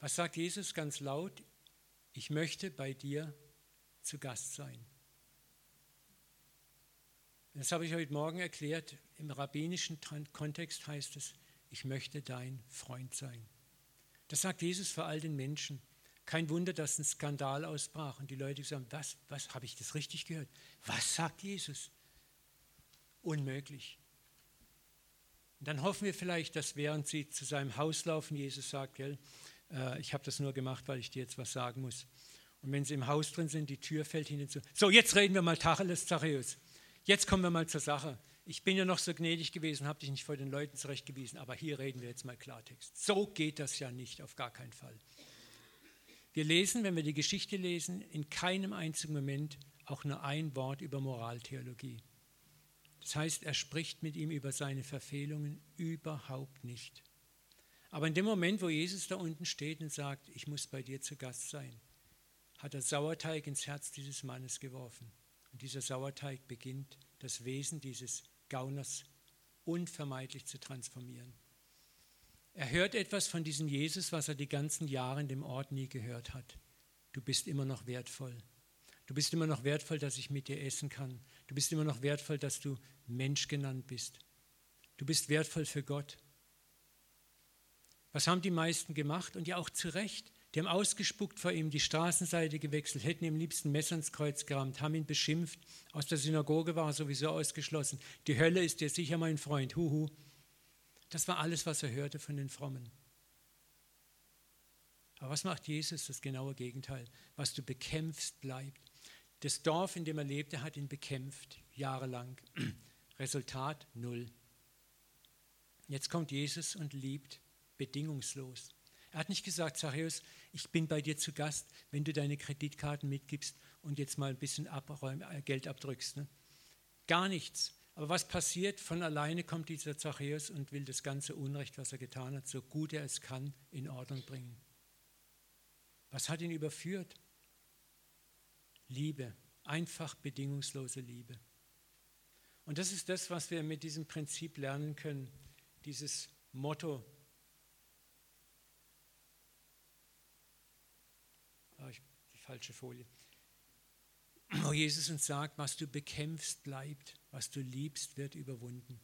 Speaker 1: Was sagt Jesus ganz laut? Ich möchte bei dir zu Gast sein. Das habe ich heute Morgen erklärt. Im rabbinischen Kontext heißt es, ich möchte dein Freund sein. Das sagt Jesus vor all den Menschen. Kein Wunder, dass ein Skandal ausbrach und die Leute sagen, was, was, habe ich das richtig gehört? Was sagt Jesus? Unmöglich. Und dann hoffen wir vielleicht, dass während sie zu seinem Haus laufen, Jesus sagt, gell, äh, ich habe das nur gemacht, weil ich dir jetzt was sagen muss. Und wenn sie im Haus drin sind, die Tür fällt ihnen zu. So, jetzt reden wir mal Tacheles, Zachäus. Jetzt kommen wir mal zur Sache. Ich bin ja noch so gnädig gewesen, habe dich nicht vor den Leuten zurechtgewiesen, aber hier reden wir jetzt mal Klartext. So geht das ja nicht, auf gar keinen Fall. Wir lesen, wenn wir die Geschichte lesen, in keinem einzigen Moment auch nur ein Wort über Moraltheologie. Das heißt, er spricht mit ihm über seine Verfehlungen überhaupt nicht. Aber in dem Moment, wo Jesus da unten steht und sagt, ich muss bei dir zu Gast sein, hat er Sauerteig ins Herz dieses Mannes geworfen. Und dieser Sauerteig beginnt, das Wesen dieses Gauners unvermeidlich zu transformieren. Er hört etwas von diesem Jesus, was er die ganzen Jahre in dem Ort nie gehört hat. Du bist immer noch wertvoll. Du bist immer noch wertvoll, dass ich mit dir essen kann. Du bist immer noch wertvoll, dass du Mensch genannt bist. Du bist wertvoll für Gott. Was haben die meisten gemacht? Und ja auch zu Recht. Die haben ausgespuckt vor ihm, die Straßenseite gewechselt, hätten ihm liebsten Messer ins Kreuz gerammt, haben ihn beschimpft. Aus der Synagoge war er sowieso ausgeschlossen. Die Hölle ist dir sicher mein Freund. Huhu. Das war alles, was er hörte von den Frommen. Aber was macht Jesus? Das genaue Gegenteil. Was du bekämpfst, bleibt. Das Dorf, in dem er lebte, hat ihn bekämpft, jahrelang. Resultat null. Jetzt kommt Jesus und liebt bedingungslos. Er hat nicht gesagt, Zachäus, ich bin bei dir zu Gast, wenn du deine Kreditkarten mitgibst und jetzt mal ein bisschen abräum, äh, Geld abdrückst. Ne? Gar nichts. Aber was passiert? Von alleine kommt dieser Zachäus und will das ganze Unrecht, was er getan hat, so gut er es kann, in Ordnung bringen. Was hat ihn überführt? Liebe, einfach bedingungslose Liebe. Und das ist das, was wir mit diesem Prinzip lernen können, dieses Motto. Ich, die falsche Folie wo Jesus uns sagt, was du bekämpfst, bleibt, was du liebst, wird überwunden.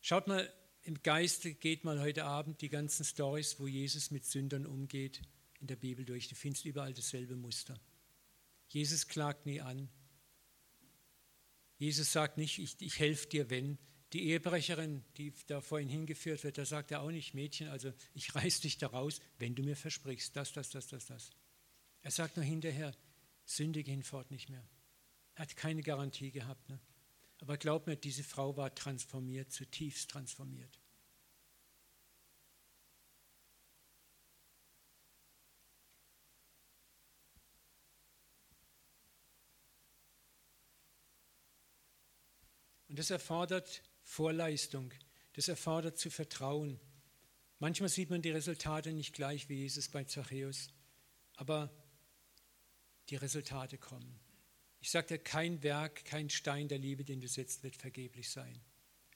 Speaker 1: Schaut mal, im Geiste geht mal heute Abend die ganzen Stories, wo Jesus mit Sündern umgeht, in der Bibel durch. Du findest überall dasselbe Muster. Jesus klagt nie an. Jesus sagt nicht, ich, ich helfe dir, wenn. Die Ehebrecherin, die da vorhin hingeführt wird, da sagt er auch nicht, Mädchen, also ich reiß dich da raus, wenn du mir versprichst, das, das, das, das, das. Er sagt nur hinterher, sündige hinfort nicht mehr. Er hat keine Garantie gehabt. Ne? Aber glaub mir, diese Frau war transformiert, zutiefst transformiert. Und das erfordert Vorleistung, das erfordert zu vertrauen. Manchmal sieht man die Resultate nicht gleich wie Jesus bei Zachäus, aber die Resultate kommen. Ich dir, kein Werk, kein Stein der Liebe, den du setzt, wird vergeblich sein.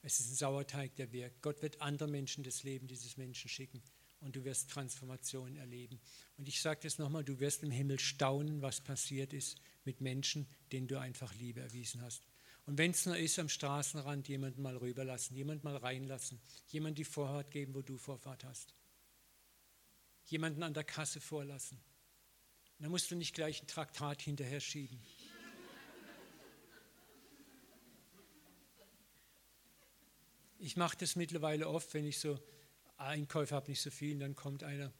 Speaker 1: Es ist ein Sauerteig, der wirkt. Gott wird anderen Menschen das Leben dieses Menschen schicken und du wirst Transformationen erleben. Und ich sage das nochmal, du wirst im Himmel staunen, was passiert ist mit Menschen, denen du einfach Liebe erwiesen hast. Und wenn es nur ist, am Straßenrand jemanden mal rüberlassen, jemanden mal reinlassen, jemand die Vorfahrt geben, wo du Vorfahrt hast. Jemanden an der Kasse vorlassen. Da musst du nicht gleich ein Traktat hinterher schieben. Ich mache das mittlerweile oft, wenn ich so Einkäufe habe, nicht so viel, und dann kommt einer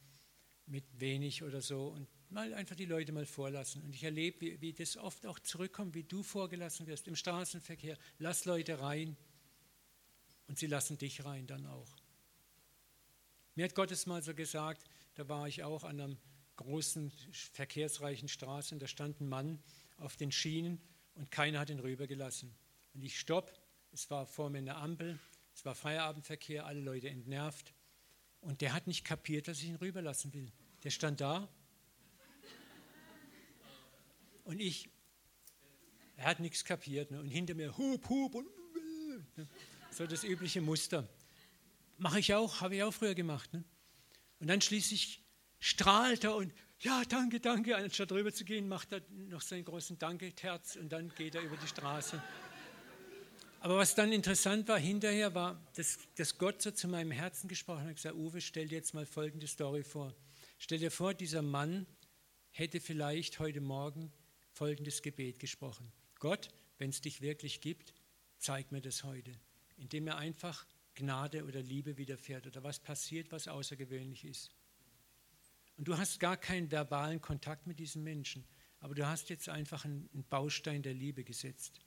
Speaker 1: mit wenig oder so und mal einfach die Leute mal vorlassen. Und ich erlebe, wie, wie das oft auch zurückkommt, wie du vorgelassen wirst im Straßenverkehr. Lass Leute rein und sie lassen dich rein dann auch. Mir hat Gottes mal so gesagt, da war ich auch an einer großen verkehrsreichen Straße und da stand ein Mann auf den Schienen und keiner hat ihn rübergelassen. Und ich stopp, es war vor mir eine Ampel, es war Feierabendverkehr, alle Leute entnervt. Und der hat nicht kapiert, dass ich ihn rüberlassen will. Der stand da und ich, er hat nichts kapiert. Ne? Und hinter mir, hup, hup, und ne? so das übliche Muster. Mache ich auch, habe ich auch früher gemacht. Ne? Und dann schließlich strahlt er und ja, danke, danke. Anstatt drüber zu gehen, macht er noch seinen großen Danke-Terz und dann geht er über die Straße. Aber was dann interessant war hinterher, war, dass, dass Gott so zu meinem Herzen gesprochen hat und gesagt, Uwe, stell dir jetzt mal folgende Story vor. Stell dir vor, dieser Mann hätte vielleicht heute Morgen folgendes Gebet gesprochen. Gott, wenn es dich wirklich gibt, zeig mir das heute, indem er einfach Gnade oder Liebe widerfährt oder was passiert, was außergewöhnlich ist. Und du hast gar keinen verbalen Kontakt mit diesem Menschen, aber du hast jetzt einfach einen Baustein der Liebe gesetzt.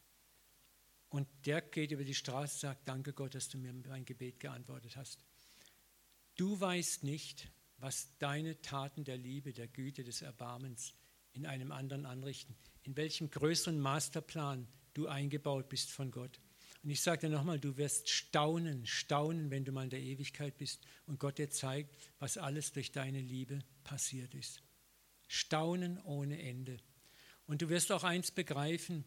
Speaker 1: Und der geht über die Straße und sagt, danke Gott, dass du mir mein Gebet geantwortet hast. Du weißt nicht, was deine Taten der Liebe, der Güte, des Erbarmens in einem anderen anrichten, in welchem größeren Masterplan du eingebaut bist von Gott. Und ich sage dir nochmal, du wirst staunen, staunen, wenn du mal in der Ewigkeit bist und Gott dir zeigt, was alles durch deine Liebe passiert ist. Staunen ohne Ende. Und du wirst auch eins begreifen,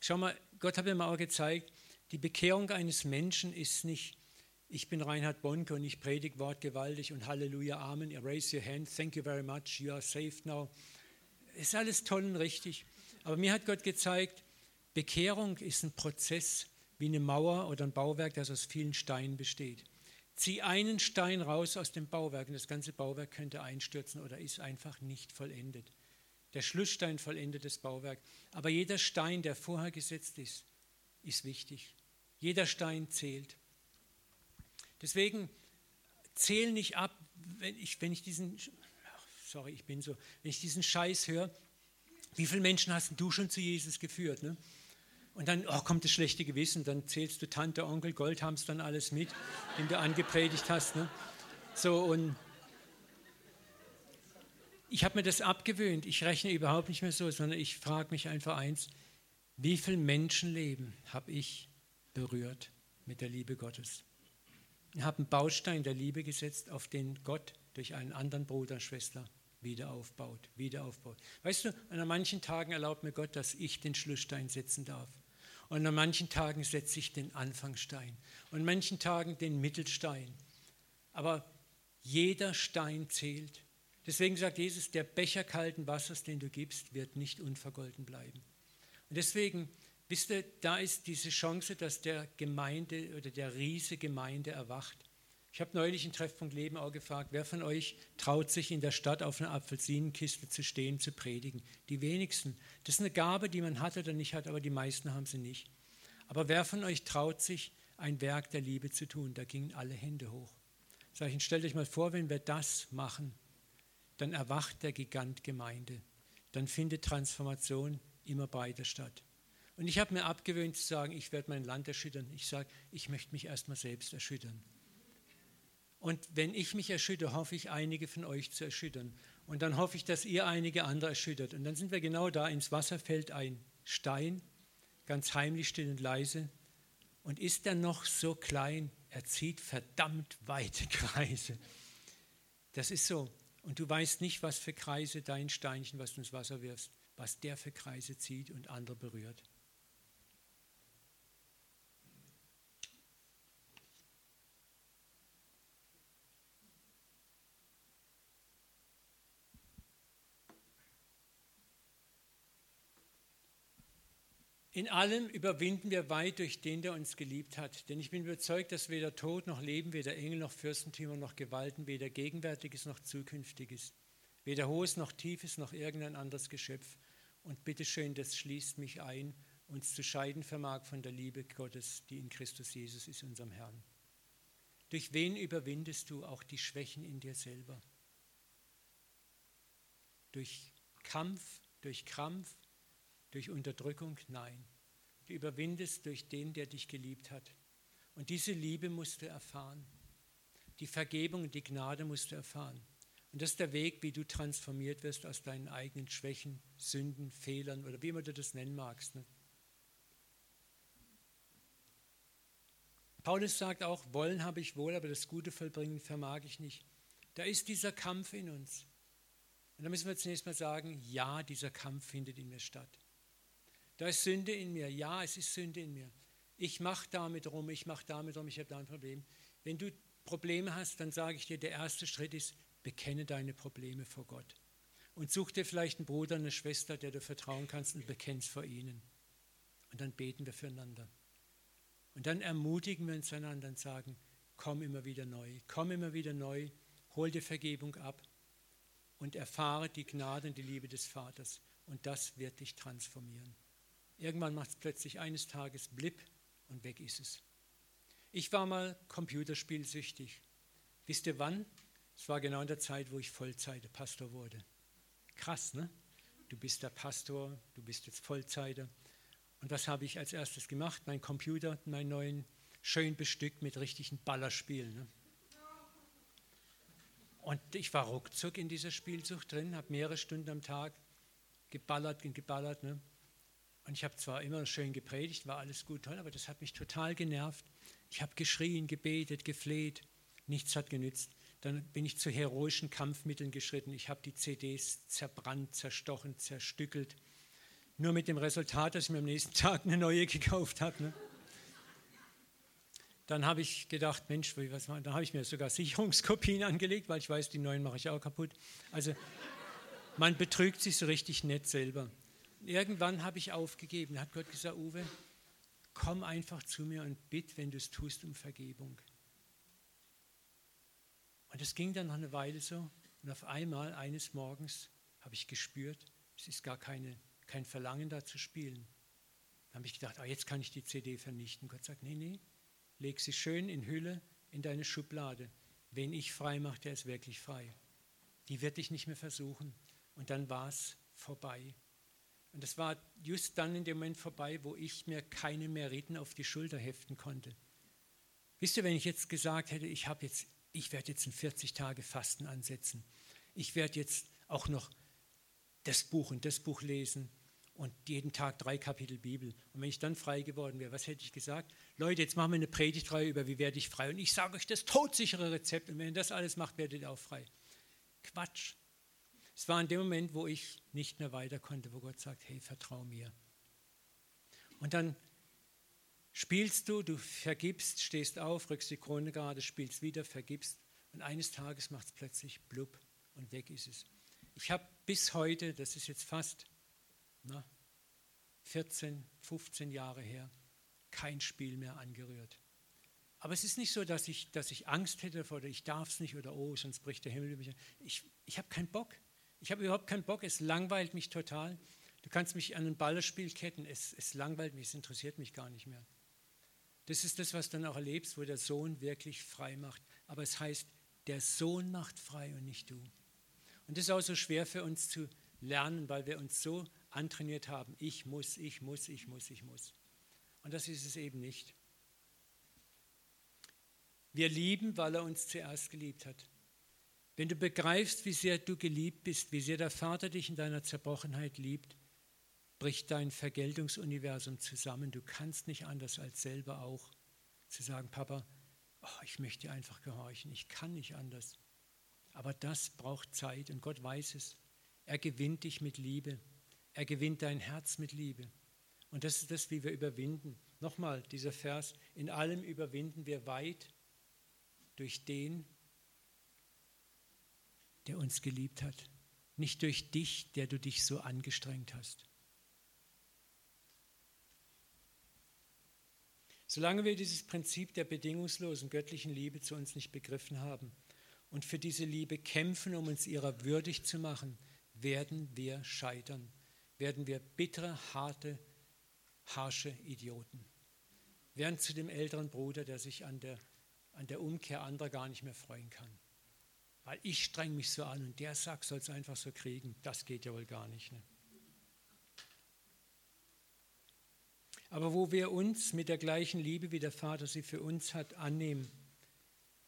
Speaker 1: schau mal, Gott hat mir mal gezeigt, die Bekehrung eines Menschen ist nicht, ich bin Reinhard Bonke und ich predige Wort gewaltig und Halleluja, Amen, raise your hand, thank you very much, you are saved now ist alles toll und richtig. Aber mir hat Gott gezeigt, Bekehrung ist ein Prozess wie eine Mauer oder ein Bauwerk, das aus vielen Steinen besteht. Zieh einen Stein raus aus dem Bauwerk und das ganze Bauwerk könnte einstürzen oder ist einfach nicht vollendet. Der Schlussstein vollendet das Bauwerk. Aber jeder Stein, der vorher gesetzt ist, ist wichtig. Jeder Stein zählt. Deswegen zähl nicht ab, wenn ich, wenn ich diesen sorry, ich bin so, wenn ich diesen Scheiß höre, wie viele Menschen hast du schon zu Jesus geführt? Ne? Und dann oh, kommt das schlechte Gewissen, dann zählst du Tante, Onkel, Goldhamstern alles mit, den du angepredigt hast. Ne? So und ich habe mir das abgewöhnt. Ich rechne überhaupt nicht mehr so, sondern ich frage mich einfach eins: Wie viel Menschenleben habe ich berührt mit der Liebe Gottes? Ich habe einen Baustein der Liebe gesetzt, auf den Gott durch einen anderen Bruder, Schwester wieder aufbaut, wieder aufbaut. Weißt du, an manchen Tagen erlaubt mir Gott, dass ich den Schlussstein setzen darf. Und an manchen Tagen setze ich den Anfangstein. Und an manchen Tagen den Mittelstein. Aber jeder Stein zählt. Deswegen sagt Jesus, der Becher kalten Wassers, den du gibst, wird nicht unvergolten bleiben. Und deswegen Wisst ihr, da ist diese Chance, dass der Gemeinde oder der Riese Gemeinde erwacht. Ich habe neulich in Treffpunkt Leben auch gefragt, wer von euch traut sich in der Stadt auf einer Apfelsinenkiste zu stehen, zu predigen? Die wenigsten. Das ist eine Gabe, die man hat oder nicht hat, aber die meisten haben sie nicht. Aber wer von euch traut sich, ein Werk der Liebe zu tun? Da gingen alle Hände hoch. Sag ich, stellt euch mal vor, wenn wir das machen, dann erwacht der Gigant Gemeinde. Dann findet Transformation immer breiter statt. Und ich habe mir abgewöhnt zu sagen, ich werde mein Land erschüttern. Ich sage, ich möchte mich erstmal selbst erschüttern. Und wenn ich mich erschüttere, hoffe ich, einige von euch zu erschüttern. Und dann hoffe ich, dass ihr einige andere erschüttert. Und dann sind wir genau da, ins Wasser fällt ein Stein, ganz heimlich, still und leise. Und ist er noch so klein, er zieht verdammt weite Kreise. Das ist so. Und du weißt nicht, was für Kreise dein Steinchen, was du ins Wasser wirfst, was der für Kreise zieht und andere berührt. In allem überwinden wir weit durch den, der uns geliebt hat. Denn ich bin überzeugt, dass weder Tod noch Leben, weder Engel noch Fürstentümer noch Gewalten, weder Gegenwärtiges noch Zukünftiges, weder Hohes noch Tiefes noch irgendein anderes Geschöpf. Und bitteschön, das schließt mich ein, uns zu scheiden vermag von der Liebe Gottes, die in Christus Jesus ist, unserem Herrn. Durch wen überwindest du auch die Schwächen in dir selber? Durch Kampf, durch Krampf, durch Unterdrückung? Nein. Du überwindest durch den, der dich geliebt hat. Und diese Liebe musst du erfahren. Die Vergebung und die Gnade musst du erfahren. Und das ist der Weg, wie du transformiert wirst aus deinen eigenen Schwächen, Sünden, Fehlern oder wie immer du das nennen magst. Ne? Paulus sagt auch, wollen habe ich wohl, aber das Gute vollbringen vermag ich nicht. Da ist dieser Kampf in uns. Und da müssen wir zunächst mal sagen, ja, dieser Kampf findet in mir statt. Da ist Sünde in mir. Ja, es ist Sünde in mir. Ich mache damit rum, ich mache damit rum, ich habe da ein Problem. Wenn du Probleme hast, dann sage ich dir, der erste Schritt ist, bekenne deine Probleme vor Gott. Und such dir vielleicht einen Bruder, eine Schwester, der du vertrauen kannst und bekennst vor ihnen. Und dann beten wir füreinander. Und dann ermutigen wir uns einander und sagen, komm immer wieder neu, komm immer wieder neu, hol dir Vergebung ab und erfahre die Gnade und die Liebe des Vaters. Und das wird dich transformieren. Irgendwann macht es plötzlich eines Tages blip und weg ist es. Ich war mal computerspielsüchtig. Wisst ihr wann? Es war genau in der Zeit, wo ich Vollzeit-Pastor wurde. Krass, ne? Du bist der Pastor, du bist jetzt Vollzeiter. Und was habe ich als erstes gemacht? Mein Computer, meinen neuen, schön bestückt mit richtigen Ballerspielen. Ne? Und ich war ruckzuck in dieser Spielsucht drin, habe mehrere Stunden am Tag geballert und geballert. Ne? Und ich habe zwar immer schön gepredigt, war alles gut, toll, aber das hat mich total genervt. Ich habe geschrien, gebetet, gefleht, nichts hat genützt. Dann bin ich zu heroischen Kampfmitteln geschritten. Ich habe die CDs zerbrannt, zerstochen, zerstückelt. Nur mit dem Resultat, dass ich mir am nächsten Tag eine neue gekauft habe. Ne? Dann habe ich gedacht, Mensch, was dann habe ich mir sogar Sicherungskopien angelegt, weil ich weiß, die neuen mache ich auch kaputt. Also man betrügt sich so richtig nett selber irgendwann habe ich aufgegeben. Da hat Gott gesagt, Uwe, komm einfach zu mir und bitt, wenn du es tust, um Vergebung. Und es ging dann noch eine Weile so. Und auf einmal, eines Morgens, habe ich gespürt, es ist gar keine, kein Verlangen da zu spielen. Dann habe ich gedacht, oh, jetzt kann ich die CD vernichten. Gott sagt, nee, nee, leg sie schön in Hülle in deine Schublade. Wen ich frei mache, der ist wirklich frei. Die wird dich nicht mehr versuchen. Und dann war es vorbei. Und das war just dann in dem Moment vorbei, wo ich mir keine Meriten auf die Schulter heften konnte. Wisst ihr, wenn ich jetzt gesagt hätte, ich, ich werde jetzt ein 40 Tage Fasten ansetzen, ich werde jetzt auch noch das Buch und das Buch lesen und jeden Tag drei Kapitel Bibel. Und wenn ich dann frei geworden wäre, was hätte ich gesagt? Leute, jetzt machen wir eine Predigtreihe über, wie werde ich frei. Und ich sage euch das todsichere Rezept. Und wenn ihr das alles macht, werdet ihr auch frei. Quatsch. Es war in dem Moment, wo ich nicht mehr weiter konnte, wo Gott sagt, hey, vertrau mir. Und dann spielst du, du vergibst, stehst auf, rückst die Krone gerade, spielst wieder, vergibst und eines Tages macht es plötzlich blub und weg ist es. Ich habe bis heute, das ist jetzt fast na, 14, 15 Jahre her, kein Spiel mehr angerührt. Aber es ist nicht so, dass ich, dass ich Angst hätte oder ich darf es nicht oder oh, sonst bricht der Himmel über mich. Ich, ich habe keinen Bock. Ich habe überhaupt keinen Bock. Es langweilt mich total. Du kannst mich an ein Ballerspiel ketten. Es, es langweilt mich, es interessiert mich gar nicht mehr. Das ist das, was du dann auch erlebst, wo der Sohn wirklich frei macht. Aber es heißt, der Sohn macht frei und nicht du. Und das ist auch so schwer für uns zu lernen, weil wir uns so antrainiert haben, ich muss, ich muss, ich muss, ich muss. Und das ist es eben nicht. Wir lieben, weil er uns zuerst geliebt hat. Wenn du begreifst, wie sehr du geliebt bist, wie sehr der Vater dich in deiner Zerbrochenheit liebt, bricht dein Vergeltungsuniversum zusammen. Du kannst nicht anders als selber auch zu sagen, Papa, oh, ich möchte einfach gehorchen, ich kann nicht anders. Aber das braucht Zeit und Gott weiß es. Er gewinnt dich mit Liebe. Er gewinnt dein Herz mit Liebe. Und das ist das, wie wir überwinden. Nochmal dieser Vers, in allem überwinden wir weit durch den, der uns geliebt hat. Nicht durch dich, der du dich so angestrengt hast. Solange wir dieses Prinzip der bedingungslosen göttlichen Liebe zu uns nicht begriffen haben und für diese Liebe kämpfen, um uns ihrer würdig zu machen, werden wir scheitern, werden wir bittere, harte, harsche Idioten. Werden zu dem älteren Bruder, der sich an der, an der Umkehr anderer gar nicht mehr freuen kann. Weil ich streng mich so an und der sagt, soll es einfach so kriegen. Das geht ja wohl gar nicht. Ne? Aber wo wir uns mit der gleichen Liebe, wie der Vater sie für uns hat, annehmen,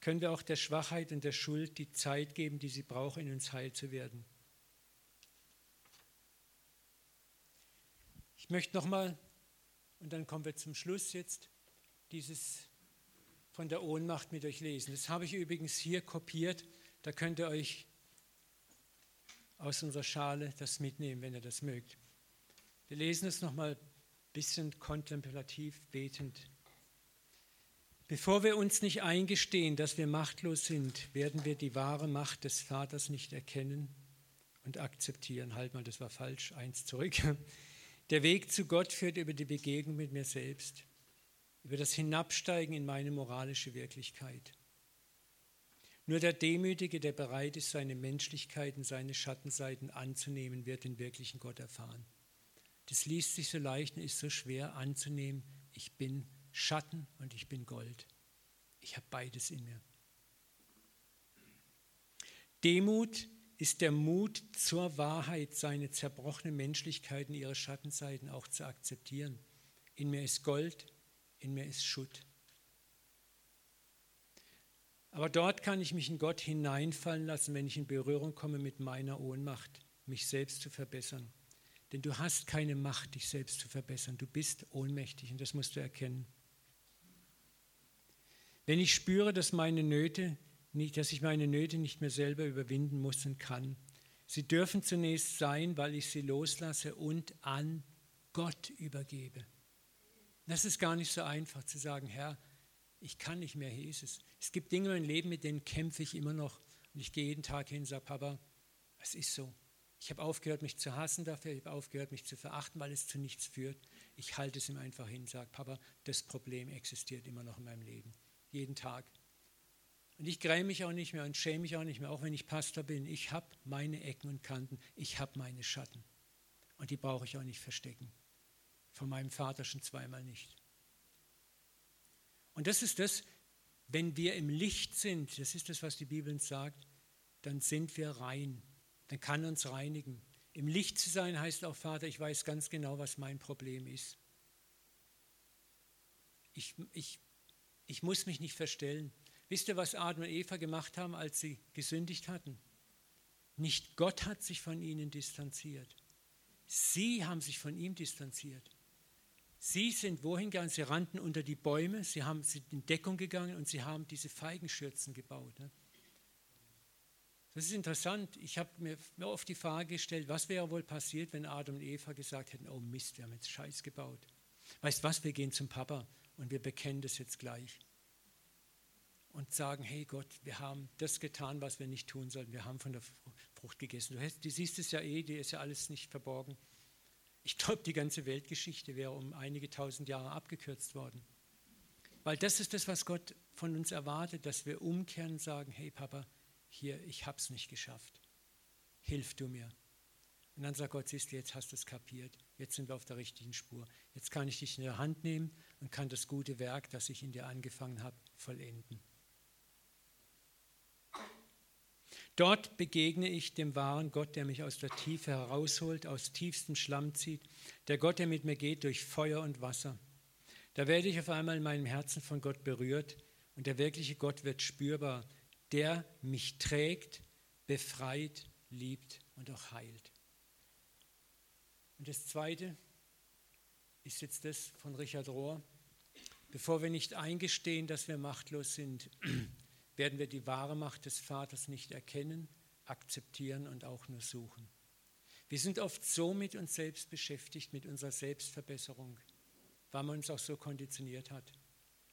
Speaker 1: können wir auch der Schwachheit und der Schuld die Zeit geben, die sie braucht, in uns heil zu werden. Ich möchte nochmal, und dann kommen wir zum Schluss jetzt, dieses von der Ohnmacht mit euch lesen. Das habe ich übrigens hier kopiert. Da könnt ihr euch aus unserer Schale das mitnehmen, wenn ihr das mögt. Wir lesen es nochmal bisschen kontemplativ betend. Bevor wir uns nicht eingestehen, dass wir machtlos sind, werden wir die wahre Macht des Vaters nicht erkennen und akzeptieren. Halt mal, das war falsch, eins zurück. Der Weg zu Gott führt über die Begegnung mit mir selbst, über das Hinabsteigen in meine moralische Wirklichkeit. Nur der Demütige, der bereit ist, seine Menschlichkeiten, seine Schattenseiten anzunehmen, wird den wirklichen Gott erfahren. Das liest sich so leicht und ist so schwer anzunehmen. Ich bin Schatten und ich bin Gold. Ich habe beides in mir. Demut ist der Mut zur Wahrheit, seine zerbrochenen Menschlichkeiten, ihre Schattenseiten auch zu akzeptieren. In mir ist Gold, in mir ist Schutt. Aber dort kann ich mich in Gott hineinfallen lassen, wenn ich in Berührung komme mit meiner Ohnmacht, mich selbst zu verbessern. Denn du hast keine Macht, dich selbst zu verbessern. Du bist ohnmächtig und das musst du erkennen. Wenn ich spüre, dass, meine Nöte, dass ich meine Nöte nicht mehr selber überwinden muss und kann, sie dürfen zunächst sein, weil ich sie loslasse und an Gott übergebe. Das ist gar nicht so einfach zu sagen, Herr, ich kann nicht mehr, Jesus. Es gibt Dinge in meinem Leben, mit denen kämpfe ich immer noch. Und ich gehe jeden Tag hin und sage, Papa, es ist so. Ich habe aufgehört, mich zu hassen dafür, ich habe aufgehört, mich zu verachten, weil es zu nichts führt. Ich halte es ihm einfach hin, sage, Papa, das Problem existiert immer noch in meinem Leben. Jeden Tag. Und ich gräme mich auch nicht mehr und schäme mich auch nicht mehr, auch wenn ich Pastor bin. Ich habe meine Ecken und Kanten, ich habe meine Schatten. Und die brauche ich auch nicht verstecken. Von meinem Vater schon zweimal nicht. Und das ist das, wenn wir im Licht sind, das ist das, was die Bibel uns sagt, dann sind wir rein dann kann uns reinigen. Im Licht zu sein heißt auch, Vater, ich weiß ganz genau, was mein Problem ist. Ich, ich, ich muss mich nicht verstellen. Wisst ihr, was Adam und Eva gemacht haben, als sie gesündigt hatten? Nicht Gott hat sich von ihnen distanziert. Sie haben sich von ihm distanziert. Sie sind wohin gegangen? Sie rannten unter die Bäume, sie haben in Deckung gegangen und sie haben diese Feigenschürzen gebaut. Ne? Das ist interessant. Ich habe mir oft die Frage gestellt, was wäre wohl passiert, wenn Adam und Eva gesagt hätten, oh Mist, wir haben jetzt Scheiß gebaut. Weißt was, wir gehen zum Papa und wir bekennen das jetzt gleich. Und sagen, hey Gott, wir haben das getan, was wir nicht tun sollten. Wir haben von der Frucht gegessen. Du siehst es ja eh, dir ist ja alles nicht verborgen. Ich glaube, die ganze Weltgeschichte wäre um einige tausend Jahre abgekürzt worden. Weil das ist das, was Gott von uns erwartet, dass wir umkehren und sagen, hey Papa, hier, ich habe es nicht geschafft. Hilf du mir. Und dann sagt Gott, siehst du, jetzt hast du es kapiert. Jetzt sind wir auf der richtigen Spur. Jetzt kann ich dich in der Hand nehmen und kann das gute Werk, das ich in dir angefangen habe, vollenden. Dort begegne ich dem wahren Gott, der mich aus der Tiefe herausholt, aus tiefstem Schlamm zieht, der Gott, der mit mir geht durch Feuer und Wasser. Da werde ich auf einmal in meinem Herzen von Gott berührt und der wirkliche Gott wird spürbar, der mich trägt, befreit, liebt und auch heilt. Und das Zweite ist jetzt das von Richard Rohr. Bevor wir nicht eingestehen, dass wir machtlos sind, werden wir die wahre Macht des Vaters nicht erkennen, akzeptieren und auch nur suchen. Wir sind oft so mit uns selbst beschäftigt, mit unserer Selbstverbesserung, weil man uns auch so konditioniert hat.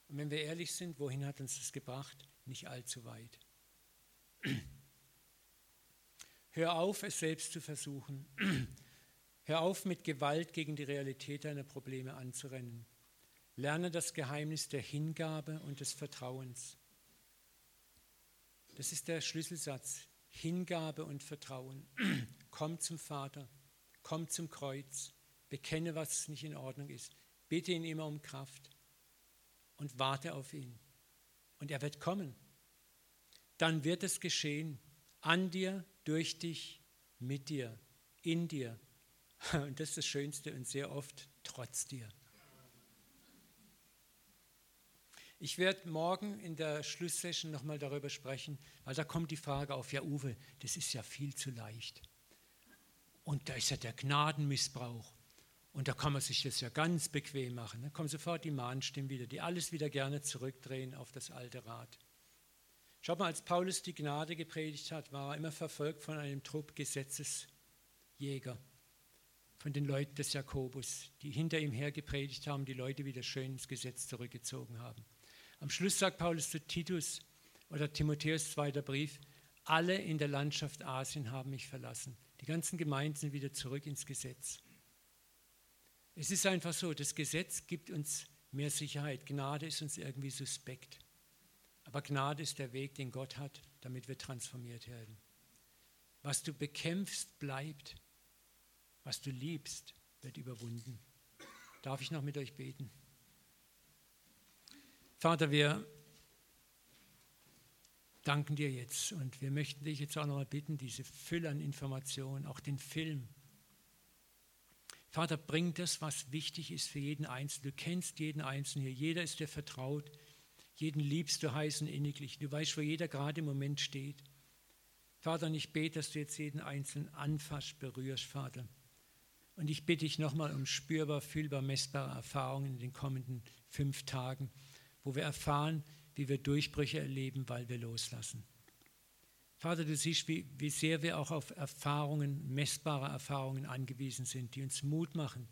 Speaker 1: Und wenn wir ehrlich sind, wohin hat uns das gebracht? Nicht allzu weit. Hör auf, es selbst zu versuchen. Hör auf, mit Gewalt gegen die Realität deiner Probleme anzurennen. Lerne das Geheimnis der Hingabe und des Vertrauens. Das ist der Schlüsselsatz. Hingabe und Vertrauen. Komm zum Vater, komm zum Kreuz, bekenne, was nicht in Ordnung ist, bitte ihn immer um Kraft und warte auf ihn. Und er wird kommen. Dann wird es geschehen, an dir, durch dich, mit dir, in dir. Und das ist das Schönste und sehr oft trotz dir. Ich werde morgen in der Schlusssession nochmal darüber sprechen, weil da kommt die Frage auf, ja Uwe, das ist ja viel zu leicht. Und da ist ja der Gnadenmissbrauch. Und da kann man sich das ja ganz bequem machen. Da kommen sofort die Mahnstimmen wieder, die alles wieder gerne zurückdrehen auf das alte Rad. Schaut mal, als Paulus die Gnade gepredigt hat, war er immer verfolgt von einem Trupp Gesetzesjäger, von den Leuten des Jakobus, die hinter ihm her gepredigt haben, die Leute wieder schön ins Gesetz zurückgezogen haben. Am Schluss sagt Paulus zu Titus oder Timotheus zweiter Brief, alle in der Landschaft Asien haben mich verlassen. Die ganzen Gemeinden sind wieder zurück ins Gesetz. Es ist einfach so, das Gesetz gibt uns mehr Sicherheit. Gnade ist uns irgendwie suspekt. Aber Gnade ist der Weg, den Gott hat, damit wir transformiert werden. Was du bekämpfst, bleibt. Was du liebst, wird überwunden. Darf ich noch mit euch beten? Vater, wir danken dir jetzt und wir möchten dich jetzt auch noch mal bitten, diese Fülle an Informationen, auch den Film. Vater, bring das, was wichtig ist für jeden Einzelnen. Du kennst jeden Einzelnen hier, jeder ist dir vertraut, jeden liebst du heiß und inniglich. Du weißt, wo jeder gerade im Moment steht. Vater, und ich bete, dass du jetzt jeden Einzelnen anfasst, berührst, Vater. Und ich bitte dich nochmal um spürbar, fühlbar, messbare Erfahrungen in den kommenden fünf Tagen wo wir erfahren, wie wir Durchbrüche erleben, weil wir loslassen. Vater, du siehst, wie, wie sehr wir auch auf Erfahrungen, messbare Erfahrungen angewiesen sind, die uns Mut machen,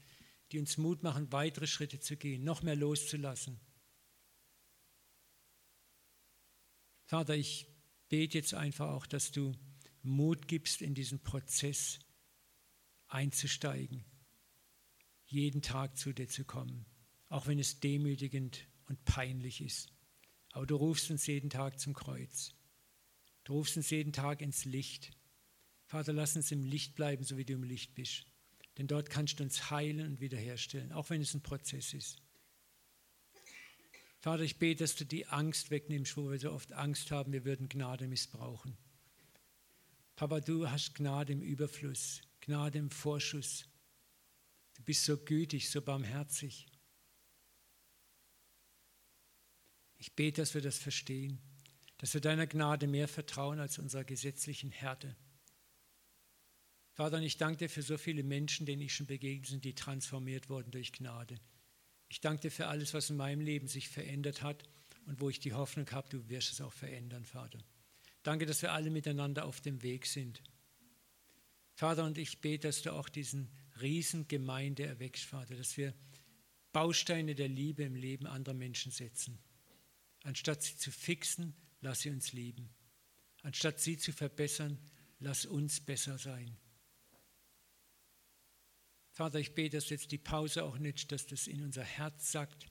Speaker 1: die uns Mut machen, weitere Schritte zu gehen, noch mehr loszulassen. Vater, ich bete jetzt einfach auch, dass du Mut gibst, in diesen Prozess einzusteigen, jeden Tag zu dir zu kommen, auch wenn es demütigend und peinlich ist. Aber du rufst uns jeden Tag zum Kreuz. Du rufst uns jeden Tag ins Licht. Vater, lass uns im Licht bleiben, so wie du im Licht bist. Denn dort kannst du uns heilen und wiederherstellen, auch wenn es ein Prozess ist. Vater, ich bete, dass du die Angst wegnimmst, wo wir so oft Angst haben, wir würden Gnade missbrauchen. Papa, du hast Gnade im Überfluss, Gnade im Vorschuss. Du bist so gütig, so barmherzig. Ich bete, dass wir das verstehen, dass wir deiner Gnade mehr vertrauen als unserer gesetzlichen Härte. Vater, ich danke dir für so viele Menschen, denen ich schon begegnet bin, die transformiert wurden durch Gnade. Ich danke dir für alles, was in meinem Leben sich verändert hat und wo ich die Hoffnung habe, du wirst es auch verändern, Vater. Danke, dass wir alle miteinander auf dem Weg sind. Vater, und ich bete, dass du auch diesen Riesengemeinde erweckst, Vater, dass wir Bausteine der Liebe im Leben anderer Menschen setzen. Anstatt sie zu fixen, lass sie uns lieben. Anstatt sie zu verbessern, lass uns besser sein. Vater, ich bete, dass jetzt die Pause auch nützt, dass das in unser Herz sagt,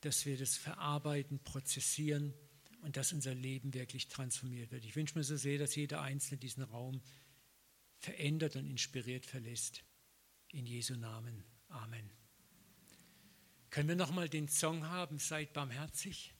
Speaker 1: dass wir das verarbeiten, prozessieren und dass unser Leben wirklich transformiert wird. Ich wünsche mir so sehr, dass jeder Einzelne diesen Raum verändert und inspiriert verlässt. In Jesu Namen. Amen. Können wir nochmal den Song haben, seid barmherzig?